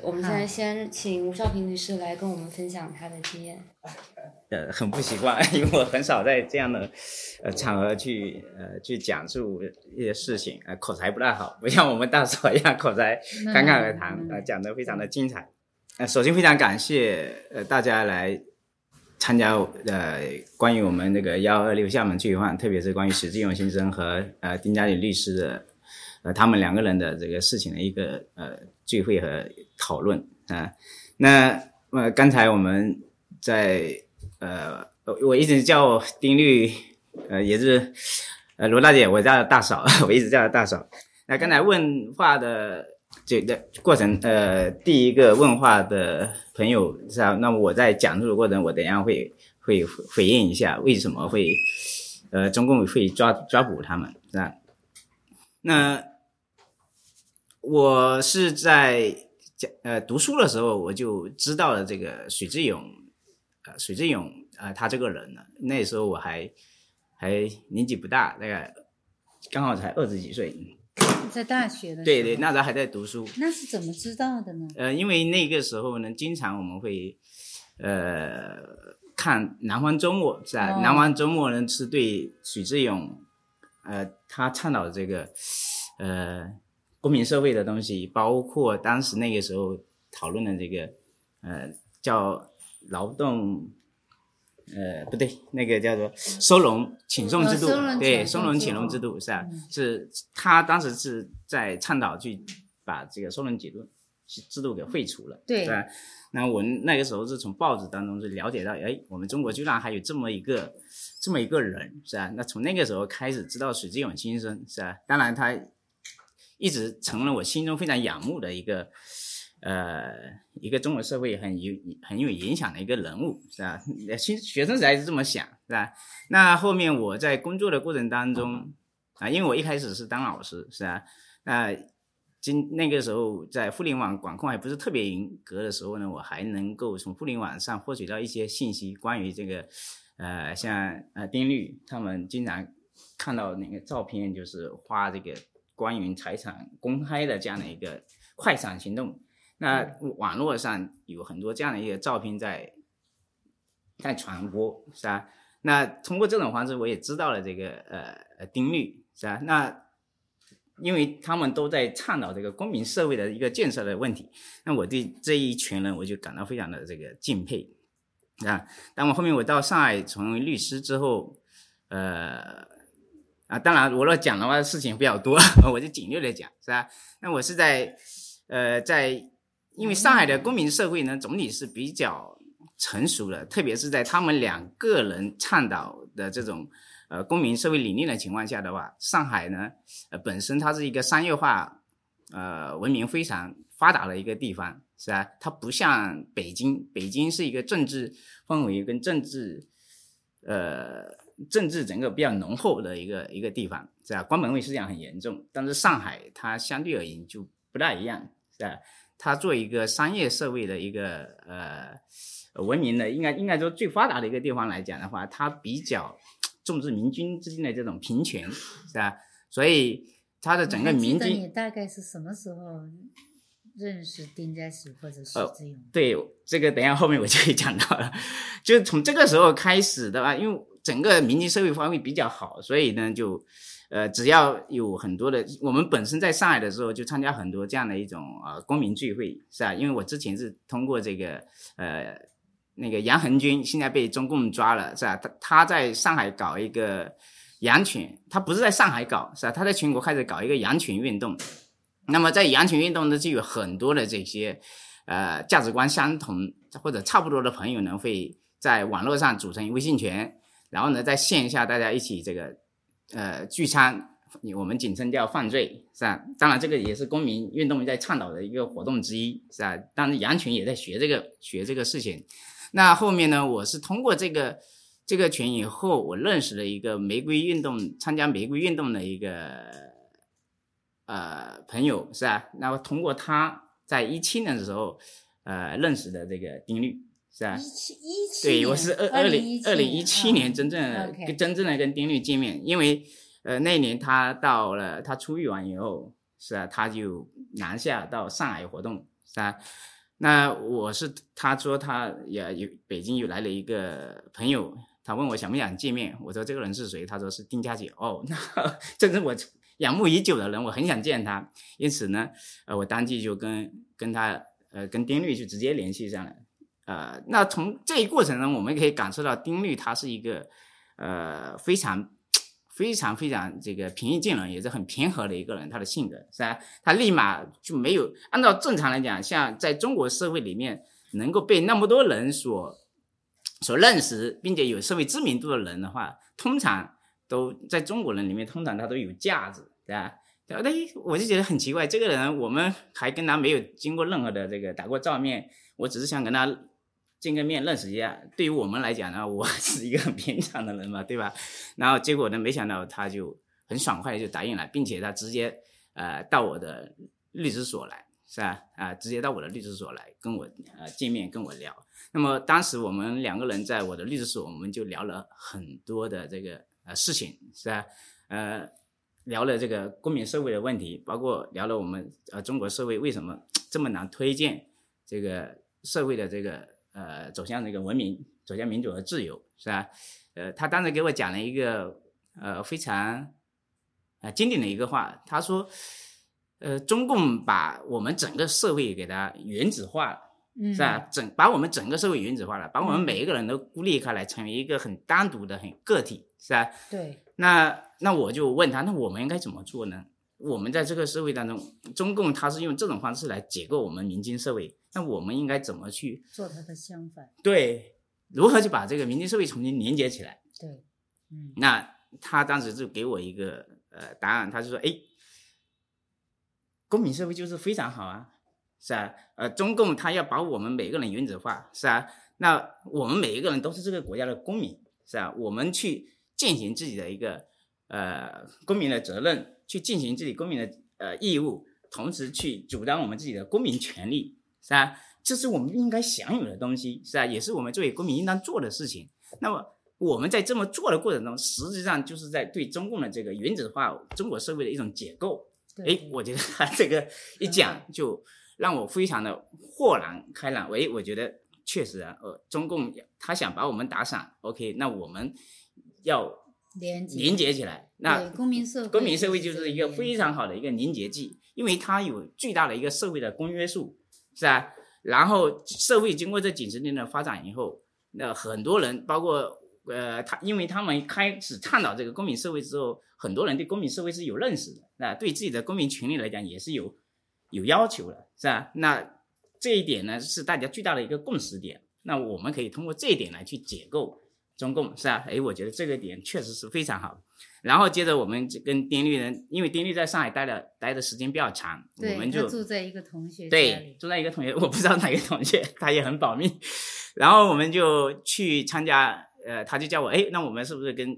[SPEAKER 1] 我们现在先请吴少平律师来跟我们分享他的经验。
[SPEAKER 5] 呃，很不习惯，因为我很少在这样的呃场合去呃去讲述一些事情，呃，口才不太好，不像我们大嫂一样口才侃侃而谈，呃，讲得非常的精彩。呃，首先非常感谢呃大家来参加呃关于我们那个幺二六厦门聚会，特别是关于史志勇先生和呃丁家里律师的呃他们两个人的这个事情的一个呃聚会和讨论啊。那呃刚才我们在呃，我一直叫丁律，呃，也是，呃，罗大姐，我叫大嫂，我一直叫大嫂。那刚才问话的这个过程，呃，第一个问话的朋友是吧？那么我在讲述的过程，我等下会会回应一下为什么会，呃，中共会抓抓捕他们是吧？那我是在讲呃读书的时候，我就知道了这个许志勇。呃，许志勇啊，他这个人呢，那时候我还还年纪不大，大概刚好才二十几岁，
[SPEAKER 2] 在大学的
[SPEAKER 5] 对对，那时候还在读书。
[SPEAKER 2] 那是怎么知道的呢？
[SPEAKER 5] 呃，因为那个时候呢，经常我们会呃看《南方周末》是吧？《南方周末》呢是对许志勇呃他倡导这个呃公民社会的东西，包括当时那个时候讨论的这个呃叫。劳动，呃，不对，那个叫做收容请送制度，对，收容请送制度是吧？是他当时是在倡导去把这个收容制度制度给废除了，
[SPEAKER 2] 对
[SPEAKER 5] 吧？那我们那个时候是从报纸当中就了解到，哎，我们中国居然还有这么一个这么一个人，是吧？那从那个时候开始知道水志勇先生，是吧？当然他一直成了我心中非常仰慕的一个。呃，一个中国社会很有很有影响的一个人物，是吧？学学生时代是这么想，是吧？那后面我在工作的过程当中，啊，因为我一开始是当老师，是吧？那今那个时候在互联网管控还不是特别严格的时候呢，我还能够从互联网上获取到一些信息，关于这个，呃，像呃丁律他们经常看到那个照片，就是发这个关于财产公开的这样的一个快闪行动。那网络上有很多这样的一个照片在在传播，是吧？那通过这种方式，我也知道了这个呃丁律，是吧？那因为他们都在倡导这个公民社会的一个建设的问题，那我对这一群人我就感到非常的这个敬佩，啊。当我后面我到上海成为律师之后，呃啊，当然我若讲的话事情比较多，我就简略的讲，是吧？那我是在呃在。因为上海的公民社会呢，总体是比较成熟的，特别是在他们两个人倡导的这种呃公民社会理念的情况下的话，上海呢，呃本身它是一个商业化呃文明非常发达的一个地方，是吧？它不像北京，北京是一个政治氛围跟政治呃政治整个比较浓厚的一个一个地方，是吧？关门卫思想很严重，但是上海它相对而言就不大一样，是吧？它作为一个商业社会的一个呃文明的，应该应该说最发达的一个地方来讲的话，它比较重视民军之间的这种平权，是吧？所以它的整个民军，
[SPEAKER 2] 你大概是什么时候认识丁家喜或者徐志勇？
[SPEAKER 5] 对，这个等下后面我就会讲到了，就是从这个时候开始的话，因为整个民间社会发挥比较好，所以呢就。呃，只要有很多的，我们本身在上海的时候就参加很多这样的一种呃公民聚会，是吧？因为我之前是通过这个呃那个杨恒军，现在被中共抓了，是吧？他他在上海搞一个羊群，他不是在上海搞，是吧？他在全国开始搞一个羊群运动。那么在羊群运动呢，就有很多的这些呃价值观相同或者差不多的朋友呢，会在网络上组成微信群，然后呢，在线下大家一起这个呃聚餐，我们简称叫犯罪，是吧？当然，这个也是公民运动在倡导的一个活动之一，是吧？当然，羊群也在学这个学这个事情。那后面呢，我是通过这个。这个群以后，我认识了一个玫瑰运动参加玫瑰运动的一个呃朋友，是吧？那么通过他在一七年的时候呃认识的这个丁律，是啊？
[SPEAKER 2] 一七一七
[SPEAKER 5] 对，我是二二零二零
[SPEAKER 2] 一
[SPEAKER 5] 七年真正跟真正的跟丁律见面，因为呃那年他到了他出狱完以后，是啊，他就南下到上海活动，是啊？那我是他说他也有北京又来了一个朋友。他问我想不想见面，我说这个人是谁？他说是丁家姐。哦，那这是我仰慕已久的人，我很想见他。因此呢，呃，我当即就跟跟他，呃，跟丁律就直接联系上了。呃，那从这一过程中，我们可以感受到丁律他是一个，呃，非常非常非常这个平易近人，也是很平和的一个人。他的性格是吧？他立马就没有按照正常来讲，像在中国社会里面能够被那么多人所。所认识并且有社会知名度的人的话，通常都在中国人里面，通常他都有价值，对吧？哎，我就觉得很奇怪，这个人我们还跟他没有经过任何的这个打过照面，我只是想跟他见个面认识一下。对于我们来讲呢，我是一个很平常的人嘛，对吧？然后结果呢，没想到他就很爽快的就答应了，并且他直接呃到我的律师所来。是吧？啊，直接到我的律师所来跟我呃见面，跟我聊。那么当时我们两个人在我的律师所，我们就聊了很多的这个呃事情，是吧？呃，聊了这个公民社会的问题，包括聊了我们呃中国社会为什么这么难推荐这个社会的这个呃走向这个文明，走向民主和自由，是吧？呃，他当时给我讲了一个呃非常呃经典的一个话，他说。呃，中共把我们整个社会给它原子化了，是吧？整把我们整个社会原子化了，把我们每一个人都孤立开来，成为一个很单独的、很个体，是吧？
[SPEAKER 2] 对。
[SPEAKER 5] 那那我就问他，那我们应该怎么做呢？我们在这个社会当中，中共他是用这种方式来解构我们民间社会，那我们应该怎么去
[SPEAKER 2] 做它的相反？
[SPEAKER 5] 对，如何去把这个民间社会重新连接起来？
[SPEAKER 2] 对，嗯。
[SPEAKER 5] 那他当时就给我一个呃答案，他就说，哎。公民社会就是非常好啊，是啊？呃，中共他要把我们每个人原子化，是啊？那我们每一个人都是这个国家的公民，是啊？我们去践行自己的一个呃公民的责任，去进行自己公民的呃义务，同时去主张我们自己的公民权利，是吧？这是我们应该享有的东西，是吧？也是我们作为公民应当做的事情。那么我们在这么做的过程中，实际上就是在对中共的这个原子化中国社会的一种解构。哎，我觉得他这个 一讲，就让我非常的豁然开朗。喂，我觉得确实啊，呃，中共他想把我们打散，OK，那我们要
[SPEAKER 2] 连
[SPEAKER 5] 连接起来。那
[SPEAKER 2] 公民社会
[SPEAKER 5] 公民社会就是一个非常好的一个凝结剂，因为它有巨大的一个社会的公约数，是吧？然后社会经过这几十年的发展以后，那很多人，包括呃他，因为他们开始倡导这个公民社会之后。很多人对公民社会是有认识的，那对自己的公民权利来讲也是有有要求的，是吧？那这一点呢是大家巨大的一个共识点。那我们可以通过这一点来去解构中共，是吧？哎，我觉得这个点确实是非常好。然后接着我们跟丁律人，因为丁律在上海待了待的时间比较长，我们就
[SPEAKER 2] 住在一个同学
[SPEAKER 5] 对，住在一个同学，我不知道哪个同学，他也很保密。然后我们就去参加，呃，他就叫我，哎，那我们是不是跟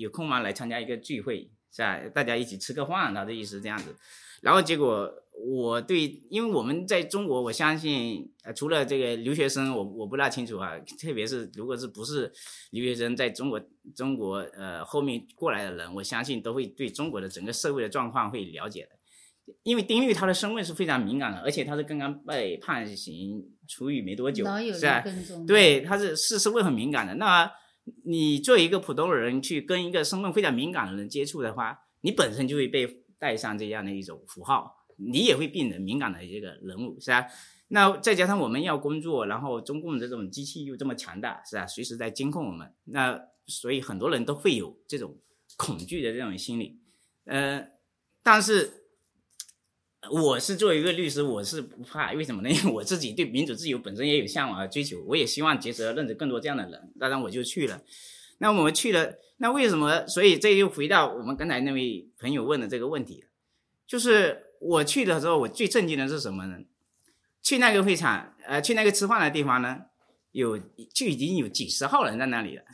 [SPEAKER 5] 有空吗？来参加一个聚会，是吧？大家一起吃个饭，他的意思这样子。然后结果我对，因为我们在中国，我相信，呃，除了这个留学生，我我不大清楚啊。特别是如果是不是留学生，在中国中国呃后面过来的人，我相信都会对中国的整个社会的状况会了解的。因为丁律他的身份是非常敏感的，而且他是刚刚被判刑出狱没多久，是吧？对，他是是是会很敏感的。那你作为一个普通人去跟一个身份非常敏感的人接触的话，你本身就会被带上这样的一种符号，你也会变得敏感的一个人物，是吧？那再加上我们要工作，然后中共的这种机器又这么强大，是吧？随时在监控我们，那所以很多人都会有这种恐惧的这种心理。呃，但是我是作为一个律师，我是不怕，为什么呢？因为我自己对民主自由本身也有向往和追求，我也希望结识认识更多这样的人，当然我就去了。那我们去了，那为什么？所以这又回到我们刚才那位朋友问的这个问题，就是我去的时候，我最震惊的是什么呢？去那个会场，呃，去那个吃饭的地方呢，有就已经有几十号人在那里了，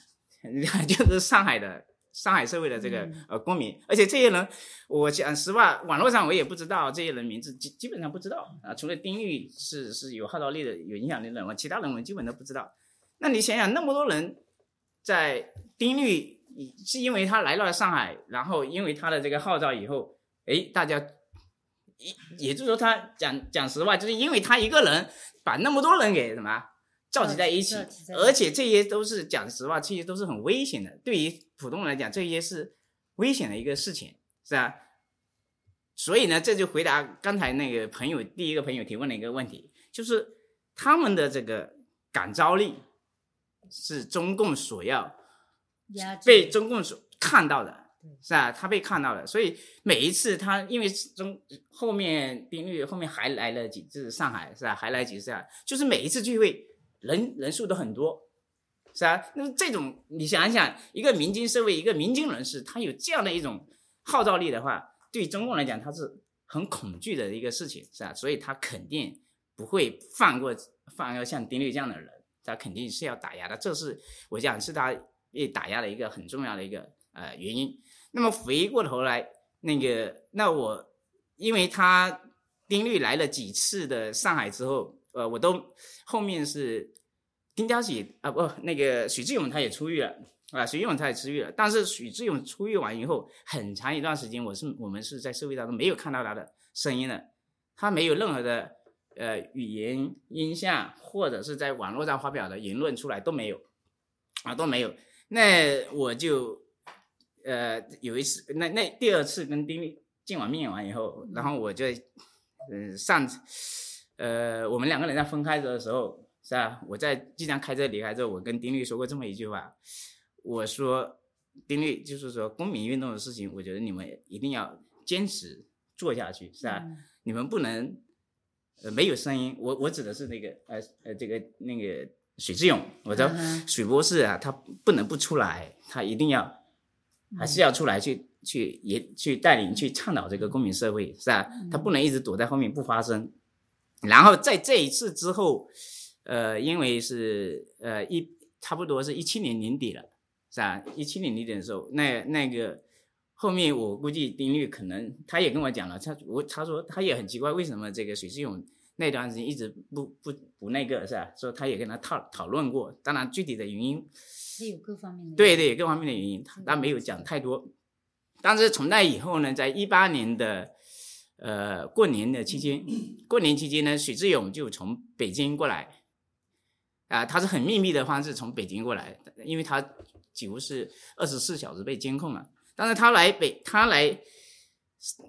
[SPEAKER 5] 就是上海的。上海社会的这个呃公民，而且这些人，我讲实话，网络上我也不知道这些人名字，基基本上不知道啊。除了丁玉是是有号召力的、有影响力的人，其他人我基本都不知道。那你想想，那么多人在丁律是因为他来到了上海，然后因为他的这个号召以后，哎，大家也也就是说，他讲讲实话，就是因为他一个人把那么多人给什么？召集在一起，而且这些都是讲实话，这些都是很危险的。对于普通人来讲，这些是危险的一个事情，是吧？所以呢，这就回答刚才那个朋友第一个朋友提问的一个问题，就是他们的这个感召力是中共所要被中共所看到的，是吧？他被看到了，所以每一次他因为中后面丁律后面还来了几次上海，是吧？还来几次啊？就是每一次聚会。人人数都很多，是啊。那么这种你想一想，一个民间社会，一个民间人士，他有这样的一种号召力的话，对中共来讲，他是很恐惧的一个事情，是吧？所以他肯定不会放过放过像丁律这样的人，他肯定是要打压的。这是我讲是他被打压的一个很重要的一个呃原因。那么回过头来，那个那我因为他丁律来了几次的上海之后。呃，我都后面是丁家喜啊，不，那个许志勇他也出狱了啊，许志勇他也出狱了。但是许志勇出狱完以后，很长一段时间，我是我们是在社会当中没有看到他的声音的，他没有任何的呃语言、音像，或者是在网络上发表的言论出来都没有啊，都没有。那我就呃有一次，那那第二次跟丁力见完面完以后，然后我就嗯上。呃，我们两个人在分开的时候，是吧？我在即将开车离开之后，我跟丁力说过这么一句话，我说，丁力就是说公民运动的事情，我觉得你们一定要坚持做下去，是吧？你们不能呃没有声音。我我指的是那个呃呃这个那个许志勇，我说许博士啊，他不能不出来，他一定要还是要出来去去也去带领去倡导这个公民社会，是吧？他不能一直躲在后面不发声。然后在这一次之后，呃，因为是呃一差不多是一七年年底了，是吧？一七年年底的时候，那那个后面我估计丁律可能他也跟我讲了，他我他说他也很奇怪，为什么这个水志勇那段时间一直不不不那个是吧？说他也跟他讨讨论过，当然具体的原因，
[SPEAKER 2] 是有各方面的
[SPEAKER 5] 对对各方面的原因，他没有讲太多。但是从那以后呢，在一八年的。呃，过年的期间，过年期间呢，许志勇就从北京过来，啊，他是很秘密的方式从北京过来，因为他几乎是二十四小时被监控了。但是他来北，他来，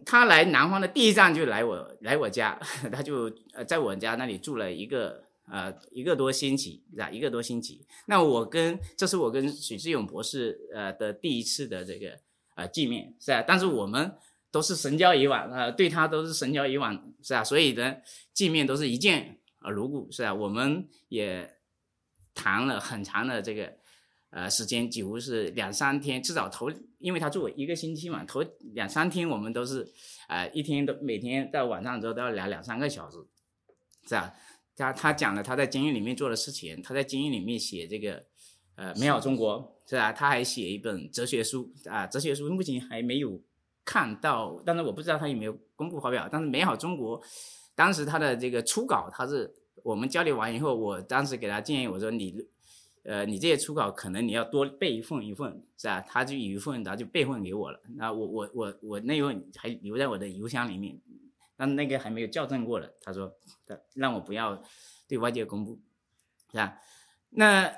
[SPEAKER 5] 他来南方的第一站就来我来我家，他就呃在我家那里住了一个呃一个多星期，是吧？一个多星期。那我跟这是我跟许志勇博士呃的第一次的这个呃见面，是吧？但是我们。都是神交以往啊，对他都是神交以往，是吧？所以呢，见面都是一见啊如故，是吧？我们也谈了很长的这个呃时间，几乎是两三天，至少头，因为他住一个星期嘛，头两三天我们都是啊一天都每天到晚上之后都要聊两三个小时，是吧？他他讲了他在监狱里面做的事情，他在监狱里面写这个呃美好中国，是吧？他还写一本哲学书啊，哲学书目前还没有。看到，但是我不知道他有没有公布发表。但是美好中国，当时他的这个初稿，他是我们交流完以后，我当时给他建议，我说你，呃，你这些初稿可能你要多备一份一份，是吧？他就有一份，然后就备份给我了。那我我我我那份还留在我的邮箱里面，但那个还没有校正过了。他说，让我不要对外界公布，是吧？那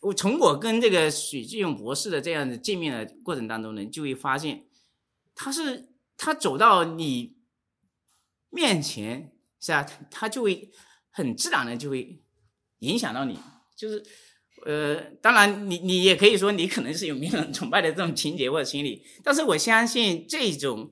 [SPEAKER 5] 我从我跟这个许志勇博士的这样的见面的过程当中呢，就会发现。他是他走到你面前，是吧？他就会很自然的就会影响到你。就是呃，当然你你也可以说你可能是有名人崇拜的这种情节或者心理，但是我相信这种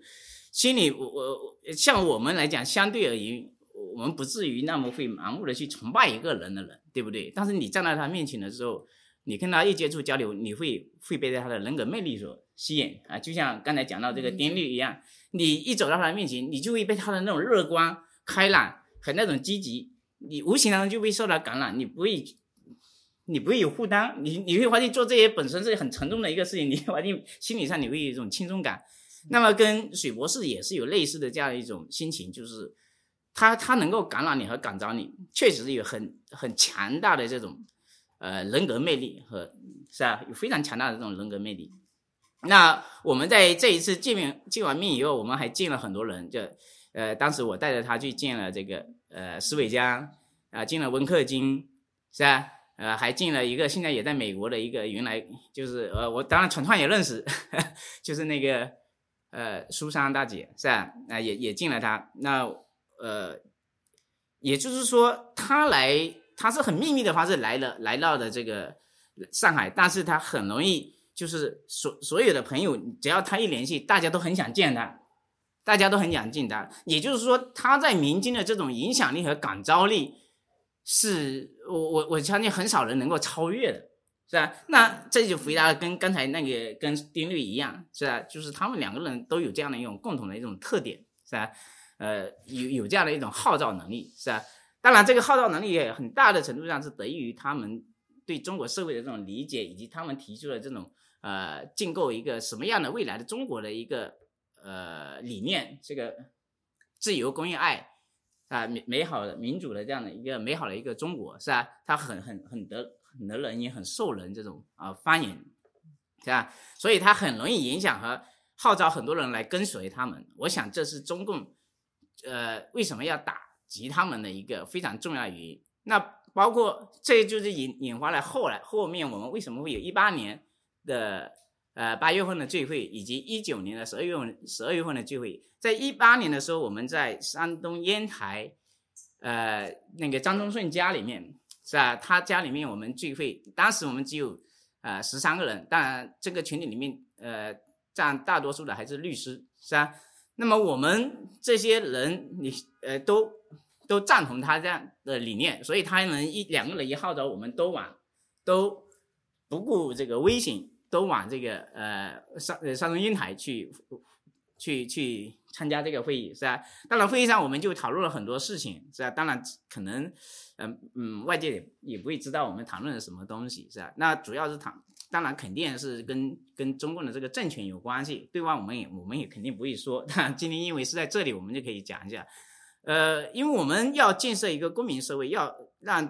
[SPEAKER 5] 心理，我我像我们来讲，相对而言，我们不至于那么会盲目的去崇拜一个人的人，对不对？但是你站在他面前的时候，你跟他一接触交流，你会会被他的人格魅力所吸引啊，就像刚才讲到这个丁律一样，你一走到他的面前，你就会被他的那种乐观、开朗和那种积极，你无形当中就会受到感染，你不会。你不会有负担，你你会发现做这些本身是很沉重的一个事情，你会发现心理上你会有一种轻松感。那么跟水博士也是有类似的这样一种心情，就是他他能够感染你和感召你，确实有很很强大的这种呃人格魅力和是吧？有非常强大的这种人格魅力。那我们在这一次见面见完面以后，我们还见了很多人，就呃当时我带着他去见了这个呃施伟江啊，见了温克金，是吧？呃，还进了一个现在也在美国的一个，原来就是呃，我当然传串也认识，就是那个呃苏珊大姐是吧？那也也进了他，那呃，也就是说他来他是很秘密的方式来了来到的这个上海，但是他很容易就是所所有的朋友只要他一联系，大家都很想见他，大家都很想见他，也就是说他在民间的这种影响力和感召力。是我我我相信很少人能够超越的，是吧？那这就回答了跟刚才那个跟丁律一样，是吧？就是他们两个人都有这样的一种共同的一种特点，是吧？呃，有有这样的一种号召能力，是吧？当然，这个号召能力也很大的程度上是得益于他们对中国社会的这种理解，以及他们提出的这种呃建构一个什么样的未来的中国的一个呃理念，这个自由、公益、爱。啊，美美好的民主的这样的一个美好的一个中国，是吧？它很很很得能人也很受人这种啊欢迎，是吧？所以他很容易影响和号召很多人来跟随他们。我想这是中共呃为什么要打击他们的一个非常重要的原因。那包括这就是引引发了后来后面我们为什么会有一八年的呃八月份的聚会，以及一九年的十二月份十二月份的聚会。在一八年的时候，我们在山东烟台，呃，那个张忠顺家里面，是吧？他家里面我们聚会，当时我们只有呃十三个人，当然这个群体里面，呃，占大多数的还是律师，是吧？那么我们这些人，你呃都都赞同他这样的理念，所以他能一两个人一号召，我们都往都不顾这个危险，都往这个呃山山东烟台去去去。参加这个会议是吧？当然，会议上我们就讨论了很多事情是吧？当然，可能，嗯嗯，外界也也不会知道我们谈论了什么东西是吧？那主要是谈，当然肯定是跟跟中共的这个政权有关系。对外我们也我们也肯定不会说。但今天因为是在这里，我们就可以讲一下。呃，因为我们要建设一个公民社会，要让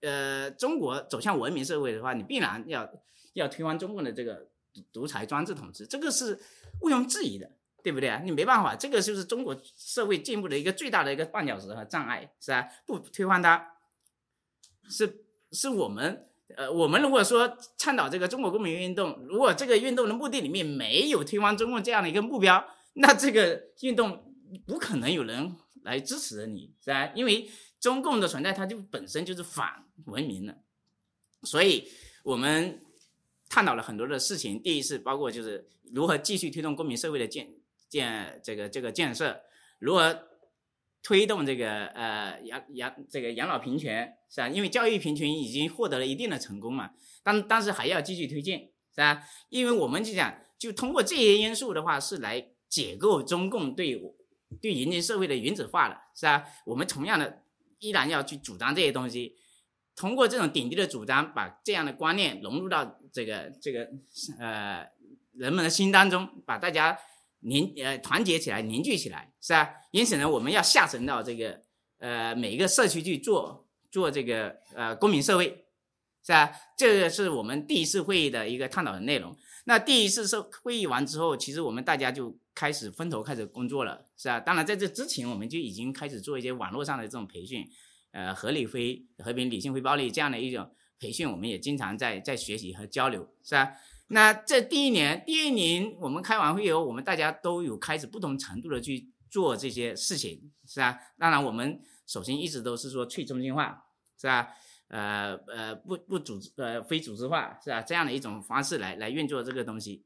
[SPEAKER 5] 呃中国走向文明社会的话，你必然要要推翻中共的这个独裁专制统治，这个是毋庸置疑的。对不对啊？你没办法，这个就是中国社会进步的一个最大的一个绊脚石和障碍，是吧？不推翻它，是是我们呃，我们如果说倡导这个中国公民运动，如果这个运动的目的里面没有推翻中共这样的一个目标，那这个运动不可能有人来支持你，是吧？因为中共的存在，它就本身就是反文明的，所以我们探讨了很多的事情。第一次包括就是如何继续推动公民社会的建。建这个这个建设，如何推动这个呃养养这个养老平权是吧？因为教育平权已经获得了一定的成功嘛，但但是还要继续推进是吧？因为我们就讲，就通过这些因素的话，是来解构中共对对人民社会的原子化的是吧？我们同样的依然要去主张这些东西，通过这种顶级的主张，把这样的观念融入到这个这个呃人们的心当中，把大家。凝呃团结起来，凝聚起来，是吧？因此呢，我们要下沉到这个呃每一个社区去做做这个呃公民社会，是吧？这个是我们第一次会议的一个探讨的内容。那第一次社会议完之后，其实我们大家就开始分头开始工作了，是吧？当然在这之前，我们就已经开始做一些网络上的这种培训，呃，合理非和平、理性非暴力这样的一种培训，我们也经常在在学习和交流，是吧？那这第一年，第一年我们开完会以后，我们大家都有开始不同程度的去做这些事情，是吧？当然，我们首先一直都是说去中心化，是吧？呃呃不不组织呃非组织化是吧？这样的一种方式来来运作这个东西。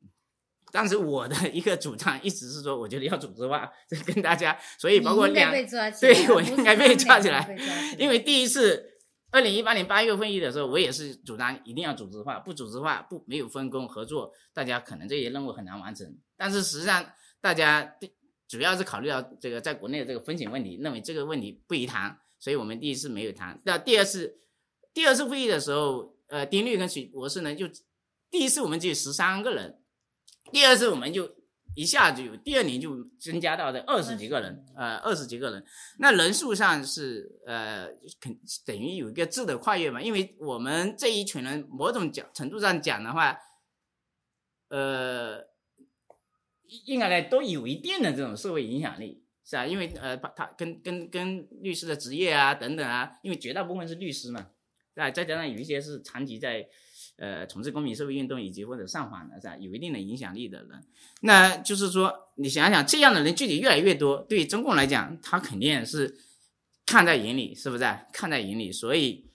[SPEAKER 5] 但是我的一个主张一直是说，我觉得要组织化，这跟大家，所以包括两对我应该被抓起来
[SPEAKER 2] 两个被抓起来
[SPEAKER 5] 因为第一次，二零一八年八月会议的时候，我也是主张一定要组织化，不组织化不没有分工合作，大家可能这些任务很难完成。但是实际上，大家主要是考虑到这个在国内的这个风险问题，认为这个问题不宜谈，所以我们第一次没有谈。那第二次，第二次会议的时候，呃，丁律跟许博士呢，就第一次我们只有十三个人，第二次我们就。一下子有，第二年就增加到这二十几个人，呃，二十几个人，那人数上是呃，肯等于有一个质的跨越嘛，因为我们这一群人某种讲程度上讲的话，呃，应该来都有一定的这种社会影响力，是啊？因为呃，他他跟跟跟律师的职业啊等等啊，因为绝大部分是律师嘛，啊，再加上有一些是长期在。呃，从事公民社会运动以及或者上访的是吧？有一定的影响力的人，那就是说，你想想，这样的人具体越来越多，对于中共来讲，他肯定是看在眼里，是不是？看在眼里，所以，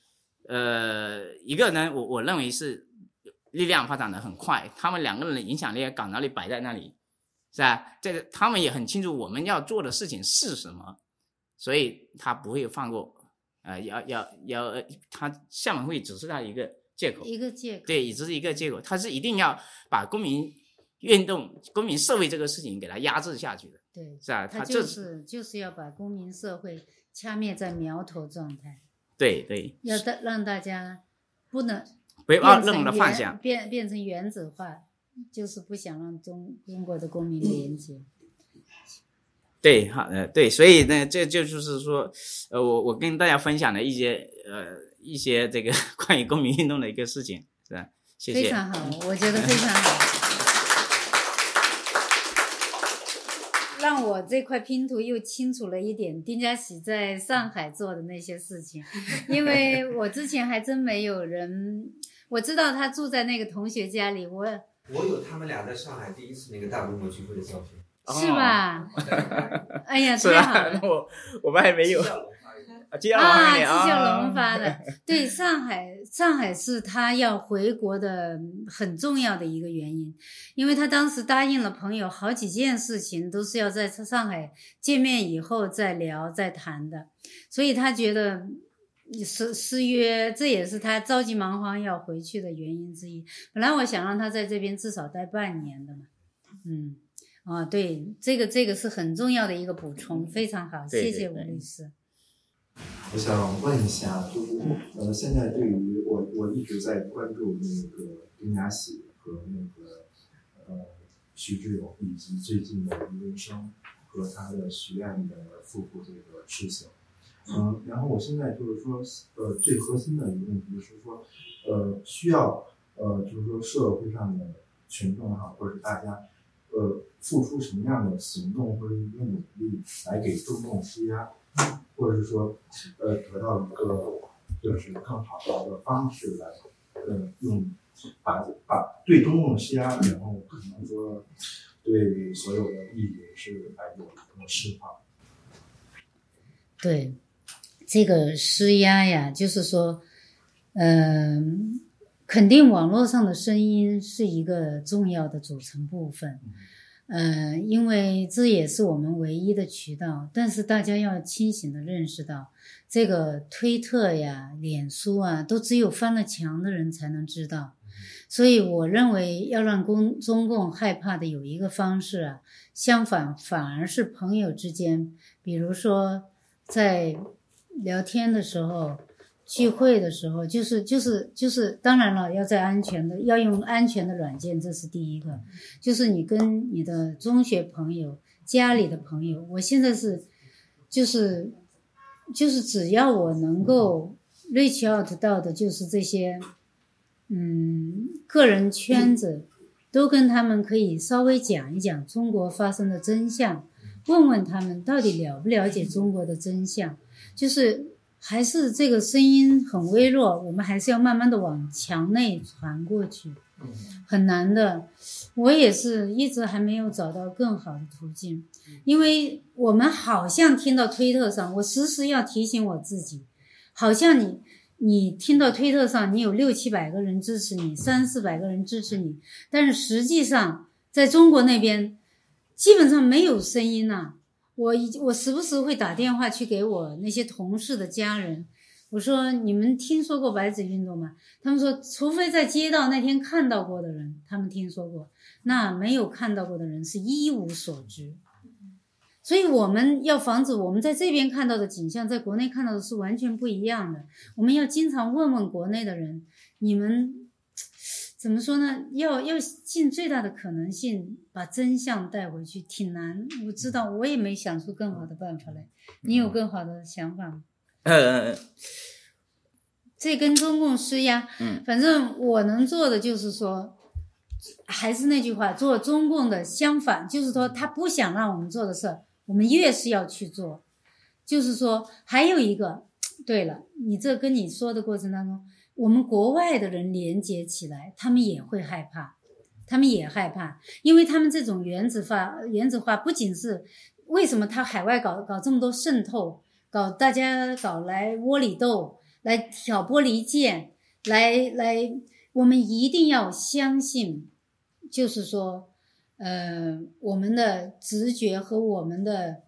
[SPEAKER 5] 呃，一个呢，我我认为是力量发展的很快，他们两个人的影响力、感召力摆在那里，是吧？这个他们也很清楚我们要做的事情是什么，所以他不会放过，呃，要要要，他厦门会只是他一个。借口
[SPEAKER 2] 一个借口，
[SPEAKER 5] 对，也只是一个借口，他是一定要把公民运动、公民社会这个事情给它压制下去的，
[SPEAKER 2] 对，
[SPEAKER 5] 是吧？
[SPEAKER 2] 他就是就是要把公民社会掐灭在苗头状态，
[SPEAKER 5] 对对，
[SPEAKER 2] 要大让大家不能
[SPEAKER 5] 不要任何的幻想，
[SPEAKER 2] 变变成原子化，就是不想让中中国的公民连接。
[SPEAKER 5] 对，好，呃，对，所以呢，这就就是说，呃，我我跟大家分享的一些呃。一些这个 关于公民运动的一个事情，是吧？谢谢。
[SPEAKER 2] 非常好，我觉得非常好。让我这块拼图又清楚了一点，丁家喜在上海做的那些事情，因为我之前还真没有人，我知道他住在那个同学家里，我
[SPEAKER 6] 我有他们俩在上海第一次那个大规模聚会的照片，
[SPEAKER 2] 是吧？哎呀，
[SPEAKER 5] 太
[SPEAKER 2] 好了，
[SPEAKER 5] 我我们还没有。
[SPEAKER 2] 啊，纪晓龙发的，对，上海，上海是他要回国的很重要的一个原因，因为他当时答应了朋友好几件事情，都是要在上海见面以后再聊再谈的，所以他觉得失失约，这也是他着急忙慌要回去的原因之一。本来我想让他在这边至少待半年的嘛，嗯，啊，对，这个这个是很重要的一个补充，非常好，谢谢吴律师。
[SPEAKER 7] 我想问一下，就是呃，现在对于我，我一直在关注那个丁家喜和那个呃徐志勇，以及最近的余文生和他的许愿的夫妇这个事情。嗯，然后我现在就是说，呃，最核心的一个问题就是说，呃，需要呃，就是说社会上的群众哈，或者是大家呃，付出什么样的行动或者一个努力来给中共施压。或者是说，呃，得到一个就是更好的一个方式来，呃，用把把对中共施压，然后可能说对所有的利益是来有一个释放。
[SPEAKER 2] 对，这个施压呀，就是说，嗯，肯定网络上的声音是一个重要的组成部分。嗯，因为这也是我们唯一的渠道，但是大家要清醒的认识到，这个推特呀、脸书啊，都只有翻了墙的人才能知道。所以我认为要让公中共害怕的有一个方式啊，相反反而是朋友之间，比如说在聊天的时候。聚会的时候，就是就是就是，当然了，要在安全的，要用安全的软件，这是第一个。就是你跟你的中学朋友、家里的朋友，我现在是，就是就是只要我能够 reach out 到的，就是这些，嗯，个人圈子，都跟他们可以稍微讲一讲中国发生的真相，问问他们到底了不了解中国的真相，就是。还是这个声音很微弱，我们还是要慢慢的往墙内传过去，很难的。我也是一直还没有找到更好的途径，因为我们好像听到推特上，我时时要提醒我自己，好像你你听到推特上你有六七百个人支持你，三四百个人支持你，但是实际上在中国那边基本上没有声音呐、我一我时不时会打电话去给我那些同事的家人，我说你们听说过白纸运动吗？他们说，除非在街道那天看到过的人，他们听说过，那没有看到过的人是一无所知。所以我们要防止我们在这边看到的景象，在国内看到的是完全不一样的。我们要经常问问国内的人，你们怎么说呢？要要尽最大的可能性把真相带回去，挺难。我知道，我也没想出更好的办法来。你有更好的想法吗？
[SPEAKER 5] 呃，
[SPEAKER 2] 这跟中共施压，
[SPEAKER 5] 嗯，
[SPEAKER 2] 反正我能做的就是说，还是那句话，做中共的相反，就是说他不想让我们做的事儿，我们越是要去做。就是说，还有一个，对了，你这跟你说的过程当中，我们国外的人连接起来，他们也会害怕，他们也害怕，因为他们这种原子化，原子化不仅是为什么他海外搞搞这么多渗透，搞大家搞来窝里斗。来挑拨离间，来来，我们一定要相信，就是说，呃，我们的直觉和我们的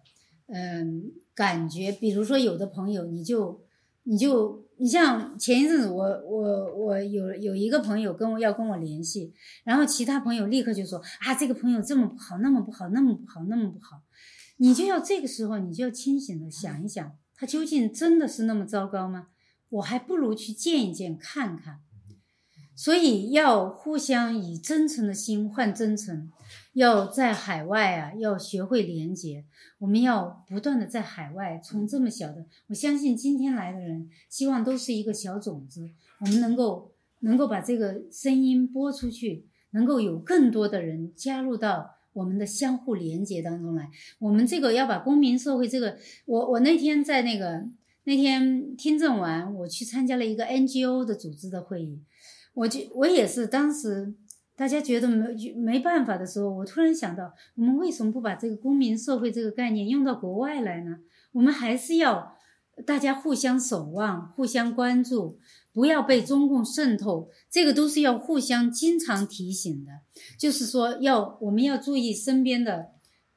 [SPEAKER 2] 嗯、感觉。比如说，有的朋友，你就你就你像前一阵子我，我我有有一个朋友跟我要跟我联系，然后其他朋友立刻就说啊，这个朋友这么不好，那么不好，那么不好，那么不好，你就要这个时候，你就要清醒的想一想，他究竟真的是那么糟糕吗？我还不如去见一见看看，所以要互相以真诚的心换真诚，要在海外啊，要学会连接。我们要不断的在海外，从这么小的，我相信今天来的人，希望都是一个小种子，我们能够能够把这个声音播出去，能够有更多的人加入到我们的相互连接当中来。我们这个要把公民社会这个，我我那天在那个。那天听证完，我去参加了一个 NGO 的组织的会议，我就我也是当时大家觉得没没办法的时候，我突然想到，我们为什么不把这个公民社会这个概念用到国外来呢？我们还是要大家互相守望、互相关注，不要被中共渗透，这个都是要互相经常提醒的。就是说要，要我们要注意身边的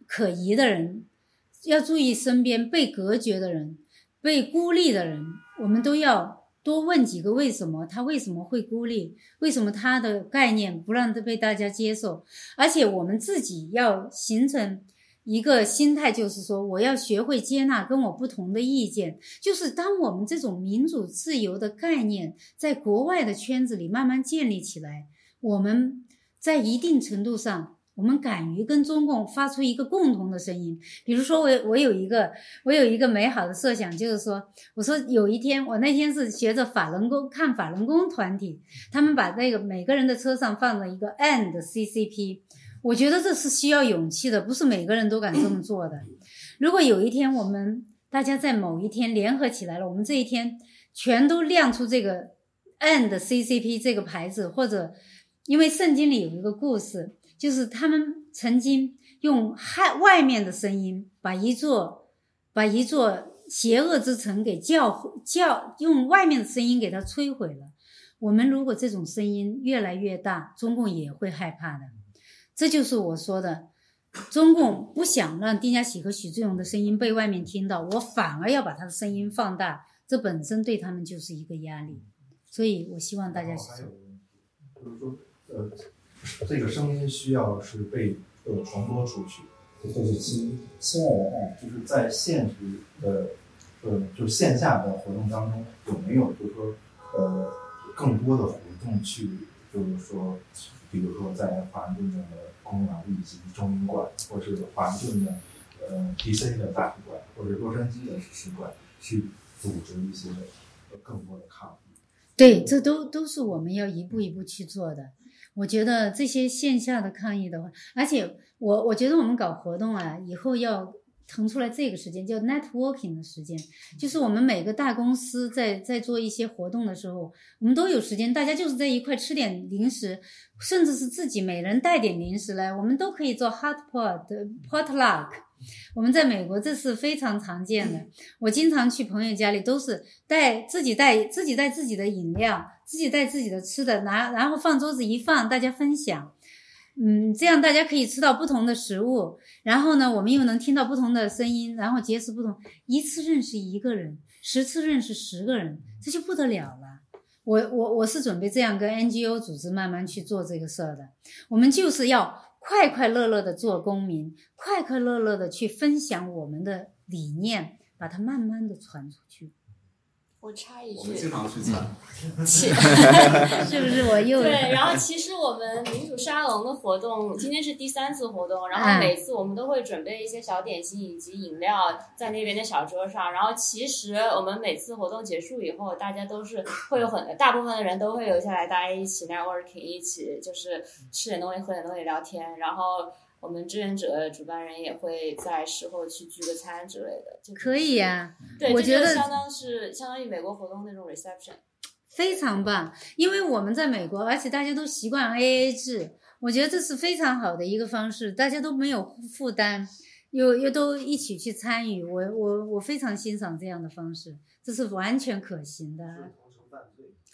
[SPEAKER 2] 可疑的人，要注意身边被隔绝的人。被孤立的人，我们都要多问几个为什么，他为什么会孤立？为什么他的概念不让他被大家接受？而且我们自己要形成一个心态，就是说，我要学会接纳跟我不同的意见。就是当我们这种民主自由的概念在国外的圈子里慢慢建立起来，我们在一定程度上。我们敢于跟中共发出一个共同的声音，比如说我我有一个我有一个美好的设想，就是说，我说有一天我那天是学着法轮功看法轮功团体，他们把那个每个人的车上放了一个 and CCP，我觉得这是需要勇气的，不是每个人都敢这么做的。如果有一天我们大家在某一天联合起来了，我们这一天全都亮出这个 and CCP 这个牌子，或者因为圣经里有一个故事。就是他们曾经用害外面的声音，把一座把一座邪恶之城给叫叫，用外面的声音给它摧毁了。我们如果这种声音越来越大，中共也会害怕的。这就是我说的，中共不想让丁家喜和许志勇的声音被外面听到，我反而要把他的声音放大，这本身对他们就是一个压力。所以我希望大家去做。
[SPEAKER 7] 就是说，呃。这个声音需要是被呃传播出去，
[SPEAKER 8] 就是新新闻啊，
[SPEAKER 7] 就是在现实的呃就是线下的活动当中有没有就是说呃更多的活动去就是说，比如说在华盛顿的公园以及中英馆，或是华盛顿的呃 DC 的大使馆，或者洛杉矶的使馆去组织一些更多的抗议。
[SPEAKER 2] 对，这都都是我们要一步一步去做的。我觉得这些线下的抗议的话，而且我我觉得我们搞活动啊，以后要腾出来这个时间，叫 networking 的时间，就是我们每个大公司在在做一些活动的时候，我们都有时间，大家就是在一块吃点零食，甚至是自己每人带点零食来，我们都可以做 hot pot potluck。我们在美国这是非常常见的，我经常去朋友家里，都是带自己带自己带自己的饮料，自己带自己的吃的，拿然后放桌子一放，大家分享。嗯，这样大家可以吃到不同的食物，然后呢，我们又能听到不同的声音，然后结识不同，一次认识一个人，十次认识十个人，这就不得了了。我我我是准备这样跟 NGO 组织慢慢去做这个事儿的。我们就是要快快乐乐的做公民，快快乐乐的去分享我们的理念，把它慢慢的传出去。
[SPEAKER 1] 我插一句，
[SPEAKER 3] 我们经常去参
[SPEAKER 2] 是不是我又
[SPEAKER 1] 对？然后其实我们民主沙龙的活动今天是第三次活动，然后每次我们都会准备一些小点心以及饮料在那边的小桌上。然后其实我们每次活动结束以后，大家都是会有很大部分的人都会留下来，大家一起 networking，一起就是吃点东西、喝点东西、聊天，然后。我们志愿者主办人也会在事后去聚个餐之类的，就
[SPEAKER 2] 可以呀、
[SPEAKER 1] 对，
[SPEAKER 2] 我觉得
[SPEAKER 1] 相当是相当于美国活动那种 reception。
[SPEAKER 2] 非常棒，因为我们在美国，而且大家都习惯 AA 制，我觉得这是非常好的一个方式，大家都没有负担，又又都一起去参与，我我我非常欣赏这样的方式，这是完全可行的。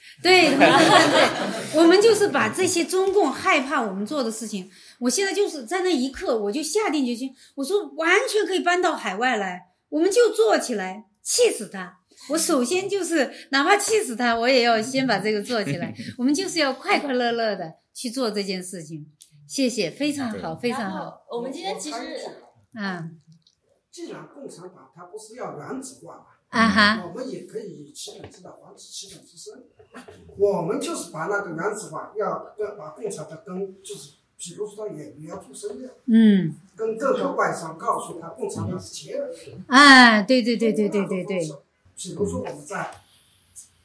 [SPEAKER 2] 对，对对对，我们就是把这些中共害怕我们做的事情，我现在就是在那一刻，我就下定决心，我说完全可以搬到海外来，我们就做起来，气死他。我首先就是哪怕气死他，我也要先把这个做起来。我们就是要快快乐乐的去做这件事情。谢谢，非常好，非常好。
[SPEAKER 1] 我们今天其实
[SPEAKER 2] 啊
[SPEAKER 9] 既然共产党它不是要原子化嘛，
[SPEAKER 2] 啊哈，
[SPEAKER 9] 我们也可以以其本之道还治其本之身。我们就是把那个原子化，要要把共产的根，就是比如说也也要做生意，
[SPEAKER 2] 嗯，
[SPEAKER 9] 跟各个外商告诉他，共产党是邪恶的。
[SPEAKER 2] 啊，对对对对对对对，
[SPEAKER 9] 比如说我们在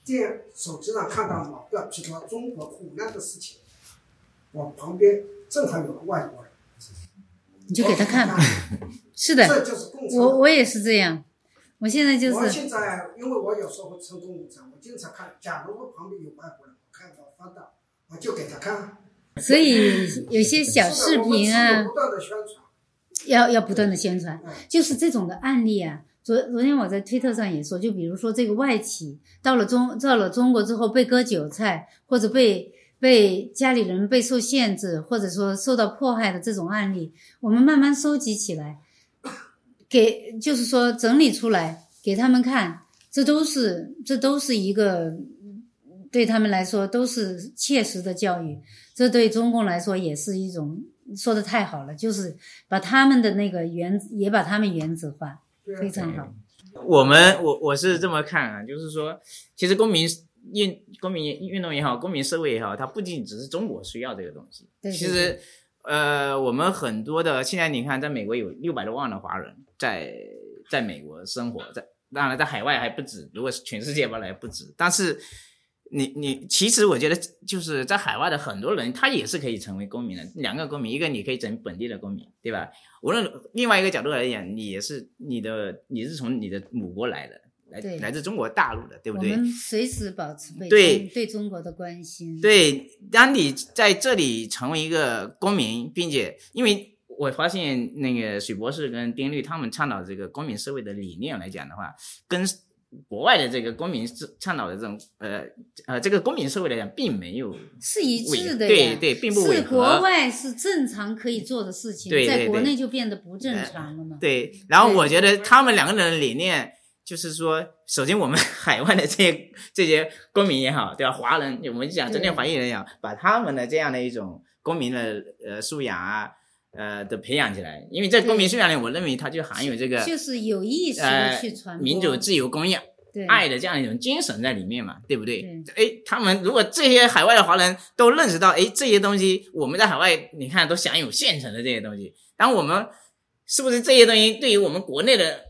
[SPEAKER 9] 电手机上看到某个，比如说中国苦难的事情，我旁边正好有个外国人，
[SPEAKER 2] 你就给他看。是的，
[SPEAKER 9] 这就是共产
[SPEAKER 2] 我我也是这样。我现在就是
[SPEAKER 9] 我
[SPEAKER 2] 是
[SPEAKER 9] 现在，因为我有时候会成功武装，我经常看。假如我旁边有外国人，我看到翻到，我就给他看。
[SPEAKER 2] 所以有些小视频啊
[SPEAKER 9] 不，断的宣传。
[SPEAKER 2] 要要不断的宣传
[SPEAKER 9] 嗯，
[SPEAKER 2] 就是这种的案例啊。昨昨天我在推特上也说，就比如说这个外企到了中到了中国之后被割韭菜，或者被被家里人被受限制，或者说受到迫害的这种案例，我们慢慢收集起来，给就是说整理出来给他们看，这都是这都是一个对他们来说都是切实的教育，这对中共来说也是一种说的太好了，就是把他们的那个原也把他们原子化，非常好。
[SPEAKER 5] 我们我我是这么看啊，就是说，其实公民运公民运动也好，公民社会也好，它不仅只是中国需要这个东西。
[SPEAKER 2] 对对
[SPEAKER 5] 其实，呃，我们很多的现在你看，在美国有六百多万的华人在在美国生活，在当然在海外还不止，如果是全世界吧，还不止。但是你你其实我觉得就是在海外的很多人，他也是可以成为公民的。两个公民，一个你可以成本地的公民，对吧？无论另外一个角度来讲，你也是你的你是从你的母国来的，来来自中国大陆的，对不对？
[SPEAKER 2] 我们随时保持对
[SPEAKER 5] 对
[SPEAKER 2] 中国的关心。
[SPEAKER 5] 对，当你在这里成为一个公民，并且因为我发现那个许博士跟丁律他们倡导这个公民社会的理念来讲的话，跟国外的这个公民是倡导的这种呃呃这个公民社会来讲，并没有
[SPEAKER 2] 是一致的呀，
[SPEAKER 5] 对对，并不违
[SPEAKER 2] 是国。外是正常可以做的事情，
[SPEAKER 5] 对对对
[SPEAKER 2] 在国内就变得不正常了嘛。
[SPEAKER 5] 对，然后我觉得他们两个人的理念就是说，首先我们 海外的这些这些公民也好，对吧？华人，我们讲针对
[SPEAKER 2] 对
[SPEAKER 5] 华裔人讲，把他们的这样的一种公民的呃素养啊，呃的培养起来，因为在公民素养里，我认为它就含有这个
[SPEAKER 2] 就是有意识的
[SPEAKER 5] 呃
[SPEAKER 2] 去传播
[SPEAKER 5] 民主、自由、公益、
[SPEAKER 2] 对
[SPEAKER 5] 爱的这样一种精神在里面嘛，对不对
[SPEAKER 2] 对？
[SPEAKER 5] 哎，他们如果这些海外的华人都认识到，哎，这些东西我们在海外你看都享有现成的这些东西，当我们是不是这些东西对于我们国内的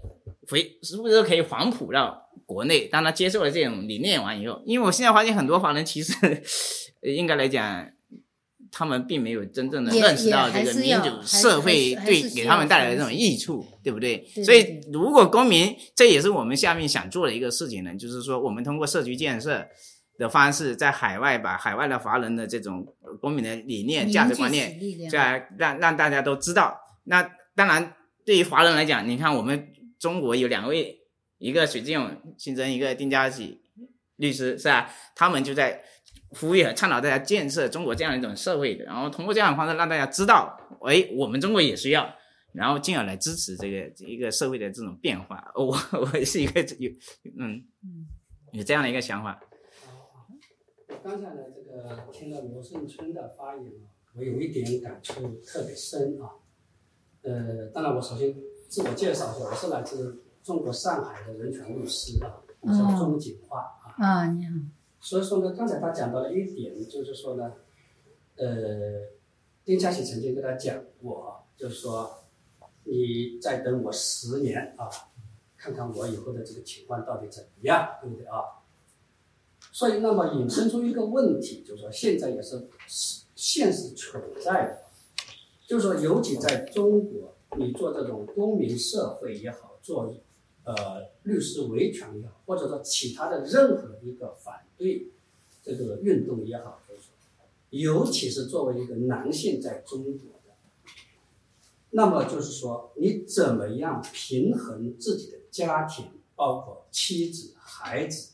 [SPEAKER 5] 回是不是可以反哺到国内？当他接受了这种理念完以后，因为我现在发现很多华人其实呃 应该来讲。他们并没有真正的认识到这个民主社会对给他们带来的这种益处，对不对？
[SPEAKER 2] 对
[SPEAKER 5] 所以如果公民，这也是我们下面想做的一个事情呢，就是说我们通过社区建设的方式，在海外把海外的华人的这种呃公民的理念、价值观念
[SPEAKER 2] 凝聚起力量
[SPEAKER 5] 这样让让大家都知道。那当然，对于华人来讲，你看我们中国有两位，一个许志勇先生，一个丁家喜律师，是吧？他们就在呼吁和倡导大家建设中国这样一种社会的，然后通过这样的方式让大家知道，哎，我们中国也需要，然后进而来支持这个一个社会的这种变化。我我是一个有嗯有这样的一个想法。
[SPEAKER 10] 刚才呢，这个听了罗胜春的发言，我有一点感触特别深啊。呃，当然我首先自我介绍一下，我是来自中国上海的人权律师啊，我叫钟景化啊。
[SPEAKER 2] 啊，你好，
[SPEAKER 10] 所以说呢，刚才他讲到了一点，就是说呢，呃，丁家喜曾经跟他讲过啊，就是说你再等我十年啊，看看我以后的这个情况到底怎么样，对不对啊？所以，那么引申出一个问题，就是说现在也是现实存在的，就是说，尤其在中国，你做这种公民社会也好，做呃律师维权也好，或者说其他的任何一个反对这个运动也好，尤其是作为一个男性在中国的，那么就是说，你怎么样平衡自己的家庭，包括妻子、孩子？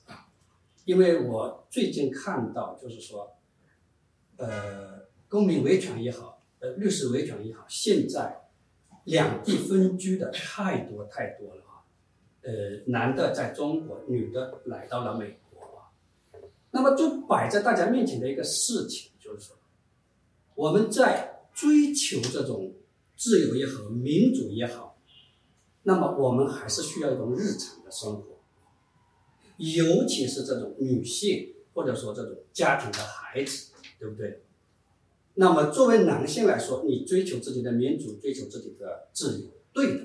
[SPEAKER 10] 因为我最近看到，就是说，呃，公民维权也好，呃，律师维权也好，现在两地分居的太多太多了啊。呃，男的在中国，女的来到了美国啊。那么就摆在大家面前的一个事情，就是说，我们在追求这种自由也好，民主也好，那么我们还是需要一种日常的生活。尤其是这种女性，或者说这种家庭的孩子，对不对？那么作为男性来说，你追求自己的民主，追求自己的自由，对的。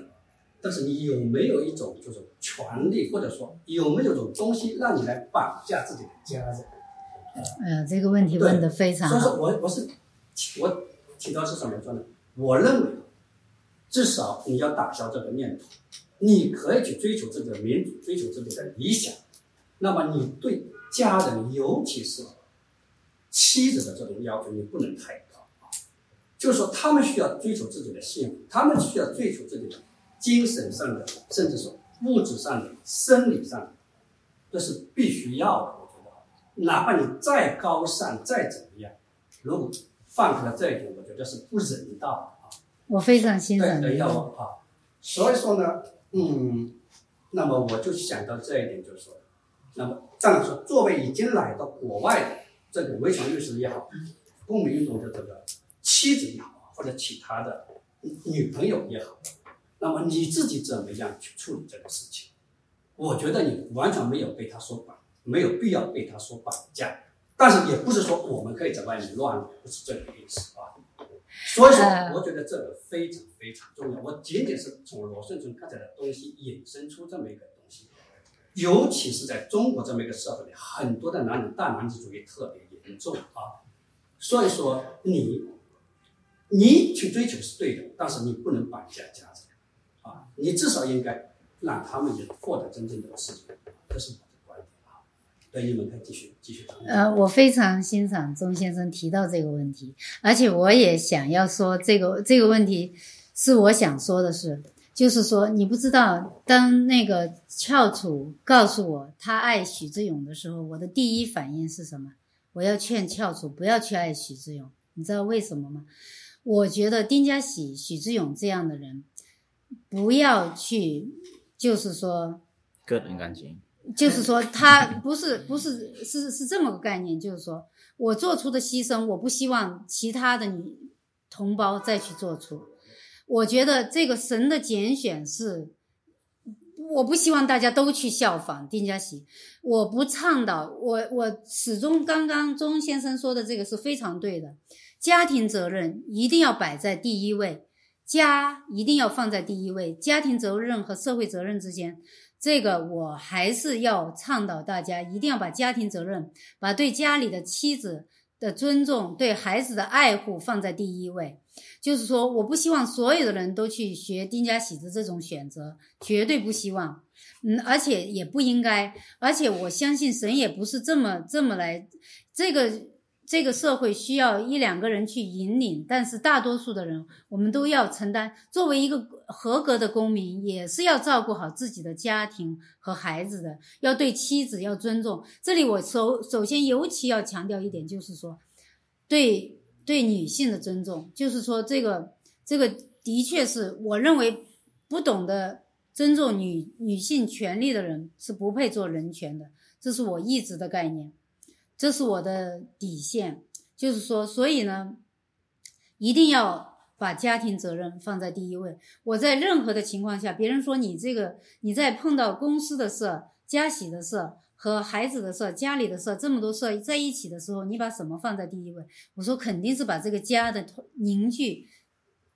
[SPEAKER 10] 但是你有没有一种就是权利，或者说有没有种东西让你来绑架自己的家人？
[SPEAKER 2] 哎呀，这个问题问的非常
[SPEAKER 10] 所以说。我我是我提到是什么说呢？我认为，至少你要打消这个念头，你可以去追求自己的民主，追求自己的理想。那么你对家人，尤其是妻子的这种要求，你不能太。就是说，他们需要追求自己的幸福，他们需要追求自己的精神上的，甚至说物质上的、生理上的，这是必须要的。我觉得啊，哪怕你再高尚、再怎么样，如果放开了这一点，我觉得是不人道的啊。
[SPEAKER 2] 我非常欣赏
[SPEAKER 10] 对对，
[SPEAKER 2] 你
[SPEAKER 10] 要啊。所以说呢，嗯，那么我就想到这一点，就是说，那么这样说，作为已经来到国外的这个维权律师也好，公民运动的这个妻子也好，或者其他的女朋友也好，那么你自己怎么样去处理这个事情？我觉得你完全没有被他所绑，没有必要被他所绑架。但是也不是说我们可以在外面乱来，不是这个意思啊。所以说，我觉得这个非常非常重要。我仅仅是从罗顺春刚才的东西引申出这么一个东西，尤其是在中国这么一个社会里，很多的男人大男子主义特别严重啊。所以说，你你去追求是对的，但是你不能绑架家人啊，你至少应该让他们也获得真正的自由，这是我的观点啊。对，你们可以继续继续谈。
[SPEAKER 2] 呃，我非常欣赏钟先生提到这个问题，而且我也想要说这个这个问题是我想说的是，就是说你不知道，当那个翘楚告诉我他爱许志勇的时候，我的第一反应是什么？我要劝翘楚不要去爱许志勇，你知道为什么吗？我觉得丁家喜、许志勇这样的人，不要去，就是说。
[SPEAKER 5] 个人感情，
[SPEAKER 2] 就是说，他不是不是是是这么个概念，就是说我做出的牺牲，我不希望其他的女同胞再去做出。我觉得这个神的拣选是，我不希望大家都去效仿丁家喜，我不倡导，我我始终刚刚钟先生说的这个是非常对的，家庭责任一定要摆在第一位，家一定要放在第一位，家庭责任和社会责任之间。这个我还是要倡导大家，一定要把家庭责任，把对家里的妻子、的尊重、对孩子的爱护放在第一位。就是说，我不希望所有的人都去学丁家喜的这种选择，绝对不希望。嗯，而且也不应该，而且我相信神也不是这么这么来。这个这个社会需要一两个人去引领，但是大多数的人，我们都要承担。作为一个合格的公民，也是要照顾好自己的家庭和孩子的，要对妻子要尊重。这里我首首先尤其要强调一点，就是说，对对女性的尊重，就是说这个这个的确是我认为不懂得。尊重女女性权利的人是不配做人权的，这是我一直的概念，这是我的底线。就是说，所以呢，一定要把家庭责任放在第一位。我在任何的情况下，别人说你这个你在碰到公司的事、家喜的事和孩子的事、家里的事这么多事在一起的时候，你把什么放在第一位？我说肯定是把这个家的凝聚、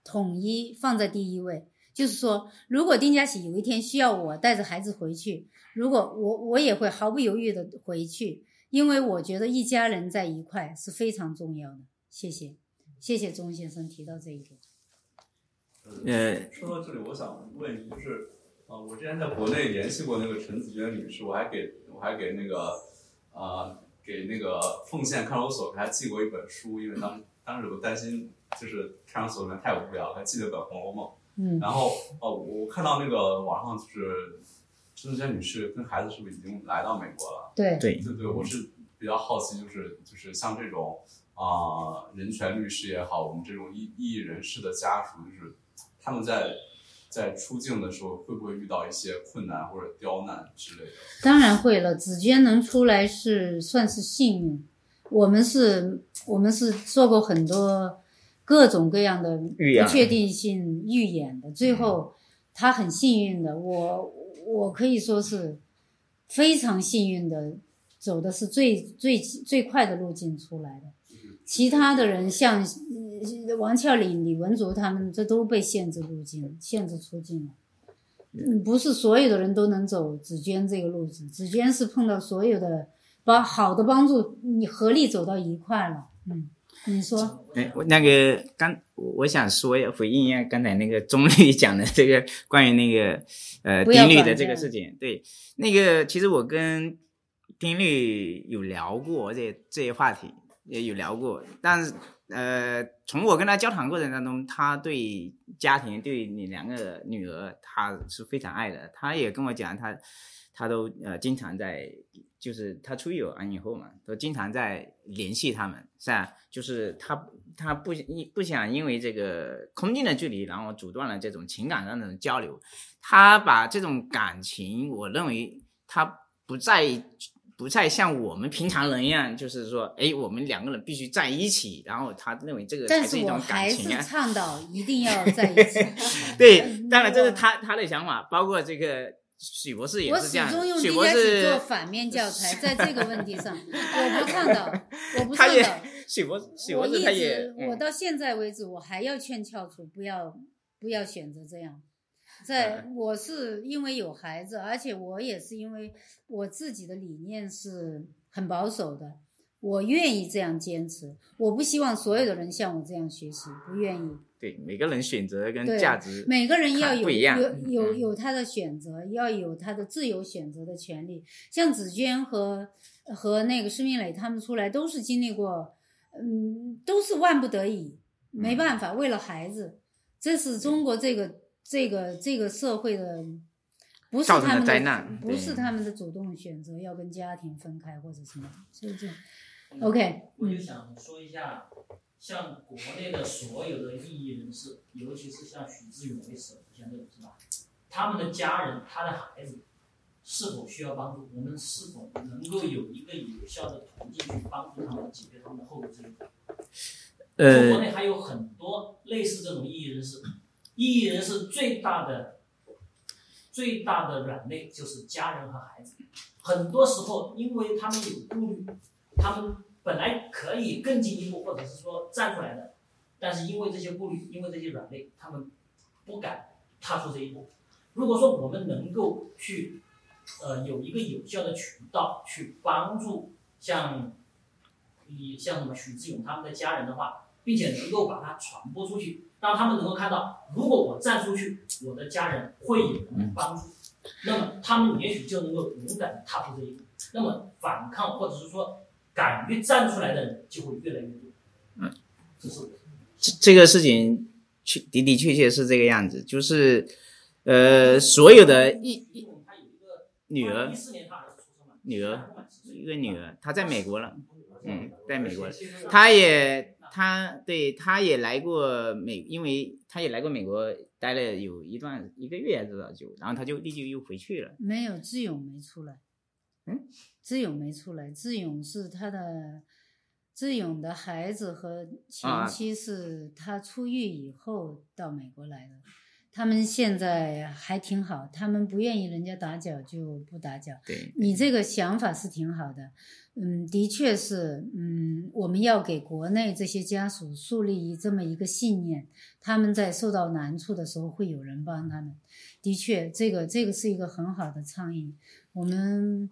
[SPEAKER 2] 统一放在第一位。就是说，如果丁家喜有一天需要我带着孩子回去，如果我我也会毫不犹豫的回去，因为我觉得一家人在一块是非常重要的。谢谢，谢谢钟先生提到这一点。
[SPEAKER 3] 呃，说到这里，我想问一句，就是啊，我之前在国内联系过那个陈子娟女士，我还给我还给那个啊给那个奉献看守所还寄过一本书，因为当当时我担心就是看守所里面太无聊，还寄了本《红楼梦》。
[SPEAKER 2] 嗯，
[SPEAKER 3] 然后哦，我看到那个网上就是陈子娟女士跟孩子是不是已经来到美国了？
[SPEAKER 2] 对
[SPEAKER 5] 对
[SPEAKER 3] 对对，我是比较好奇，就是就是像这种啊人权律师也好，我们这种异异议人士的家属，就是他们在在出境的时候会不会遇到一些困难或者刁难之类的？
[SPEAKER 2] 当然会了，紫娟能出来是算是幸运。我们是，我们是做过很多。各种各样的不确定性预演的，最后他很幸运的，我我可以说是非常幸运的，走的是最最最快的路径出来的。其他的人像王俏玲、李文竹他们，这都被限制路径、限制出境了。嗯，不是所有的人都能走紫娟这个路子，紫娟是碰到所有的把好的帮助，你合力走到一块了。嗯。你说，
[SPEAKER 5] 哎，我那个刚，我想说回应一下刚才那个钟律讲的这个关于那个呃丁律的这个事情。对，那个其实我跟丁律有聊过这这些话题，也有聊过。但是呃，从我跟他交谈过程当中，他对家庭，对你两个女儿，他是非常爱的。他也跟我讲，他他都呃经常在。就是他出狱完以后嘛，都经常在联系他们，是吧？就是他他不因不想因为这个空间的距离，然后阻断了这种情感上的交流。他把这种感情，我认为他不再不再像我们平常人一样，就是说，哎，我们两个人必须在一起。然后他认为这个才
[SPEAKER 2] 是
[SPEAKER 5] 一种感情
[SPEAKER 2] 啊。倡导一定要在一起。
[SPEAKER 5] 对，当然这是他他的想法，包括这个。许博士也是这样。
[SPEAKER 2] 我始终用丁家喜做反面教材，在这个问题上，我不倡导，我不倡导。
[SPEAKER 5] 许博许
[SPEAKER 2] 博
[SPEAKER 5] 士他也，
[SPEAKER 2] 我到现在为止，我还要劝翘楚不要不要选择这样。在我是因为有孩子，而且我也是因为我自己的理念是很保守的。我愿意这样坚持，我不希望所有的人像我这样学习，不愿意。
[SPEAKER 5] 对每个人选择跟价值，
[SPEAKER 2] 每个人要有
[SPEAKER 5] 有
[SPEAKER 2] 有有他的选择，要有他的自由选择的权利。像紫娟和和那个施明磊他们出来都是经历过，嗯，都是万不得已，没办法，为了孩子，这是中国这个这个这个社会的，不是他们
[SPEAKER 5] 的灾难
[SPEAKER 2] 不是他们的主动选择要跟家庭分开或者什么，是这样。OK，
[SPEAKER 11] 我就想说一下，像国内的所有的异议人士，尤其是像许志远为首的这种，是吧？他们的家人、他的孩子是否需要帮助？我们是否能够有一个有效的途径去帮助他们解决他们的后顾之忧？
[SPEAKER 5] 呃，
[SPEAKER 11] 国内还有很多类似这种异议人士，异议人士最大的最大的软肋就是家人和孩子，很多时候因为他们有顾虑。他们本来可以更进一步，或者是说站出来的，但是因为这些顾虑，因为这些软肋，他们不敢踏出这一步。如果说我们能够去，呃，有一个有效的渠道去帮助像你像什么许志勇他们的家人的话，并且能够把它传播出去，让他们能够看到，如果我站出去，我的家人会有人帮助，那么他们也许就能够勇敢的踏出这一步，那么反抗或者是说敢于站出来的人就会越来越多。
[SPEAKER 5] 嗯，
[SPEAKER 11] 这是
[SPEAKER 5] 这这个事情确的的确确是这个样子，就是呃，所有的一女儿，女儿，一个女儿，她在美国了，嗯，在美国了，她也，她对，她也来过美，因为她也来过美国，待了有一段一个月知道就，然后她就立即又回去了。
[SPEAKER 2] 没有，志勇没出来。
[SPEAKER 5] 嗯，
[SPEAKER 2] 志勇没出来，志勇是他的，志勇的孩子和
[SPEAKER 5] 啊
[SPEAKER 2] 前妻是他出狱以后到美国来的。他们现在还挺好，他们不愿意人家打搅就不打搅。
[SPEAKER 5] 对，
[SPEAKER 2] 你这个想法是挺好的，嗯，的确是，嗯，我们要给国内这些家属树立这么一个信念，他们在受到难处的时候会有人帮他们。的确，这个这个是一个很好的倡议。我们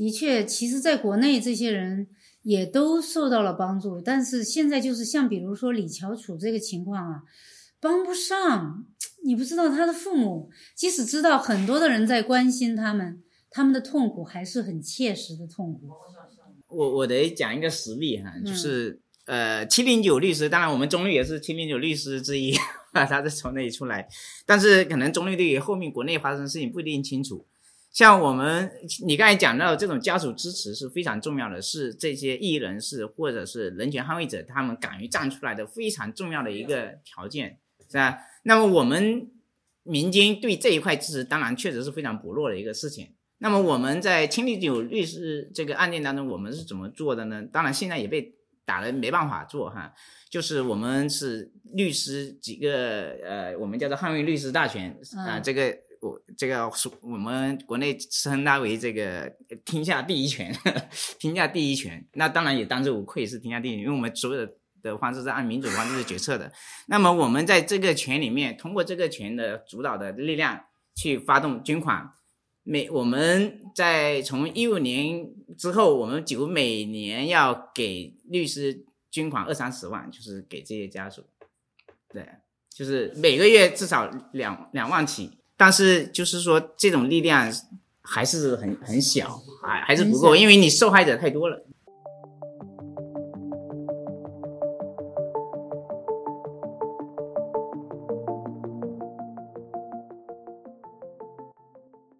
[SPEAKER 2] 的确，其实在国内这些人也都受到了帮助，但是现在就是像比如说李乔楚这个情况啊，帮不上。你不知道他的父母，即使知道很多的人在关心他们，他们的痛苦还是很切实的痛苦。
[SPEAKER 5] 我我得讲一个实例哈，
[SPEAKER 2] 嗯
[SPEAKER 5] 就是、呃七零九律师，当然我们中律也是七零九律师之一，他是从那里出来，但是可能中律对于后面国内发生的事情不一定清楚。像我们你刚才讲到这种家属支持是非常重要的，是这些异议人士或者是人权捍卫者他们敢于站出来的非常重要的一个条件，是吧？那么我们民间对这一块支持，当然确实是非常薄弱的一个事情。那么我们在青绿酒律师这个案件当中，我们是怎么做的呢？当然现在也被打了，没办法做哈。就是我们是律师几个呃，我们叫做捍卫律师大全啊、
[SPEAKER 2] 嗯
[SPEAKER 5] 这个我这个我们国内称它为这个天下第一权，天下第一权。那当然也当之无愧是天下第一，因为我们所有的的方式是按民主方式决策的。那么我们在这个权里面，通过这个权的主导的力量去发动捐款。每我们在从一五年之后，我们几乎每年要给律师捐款二三十万，就是给这些家属。对，就是每个月至少两两万起。但是就是说，这种力量还是很很小，还还是不够，因为你受害者太多了。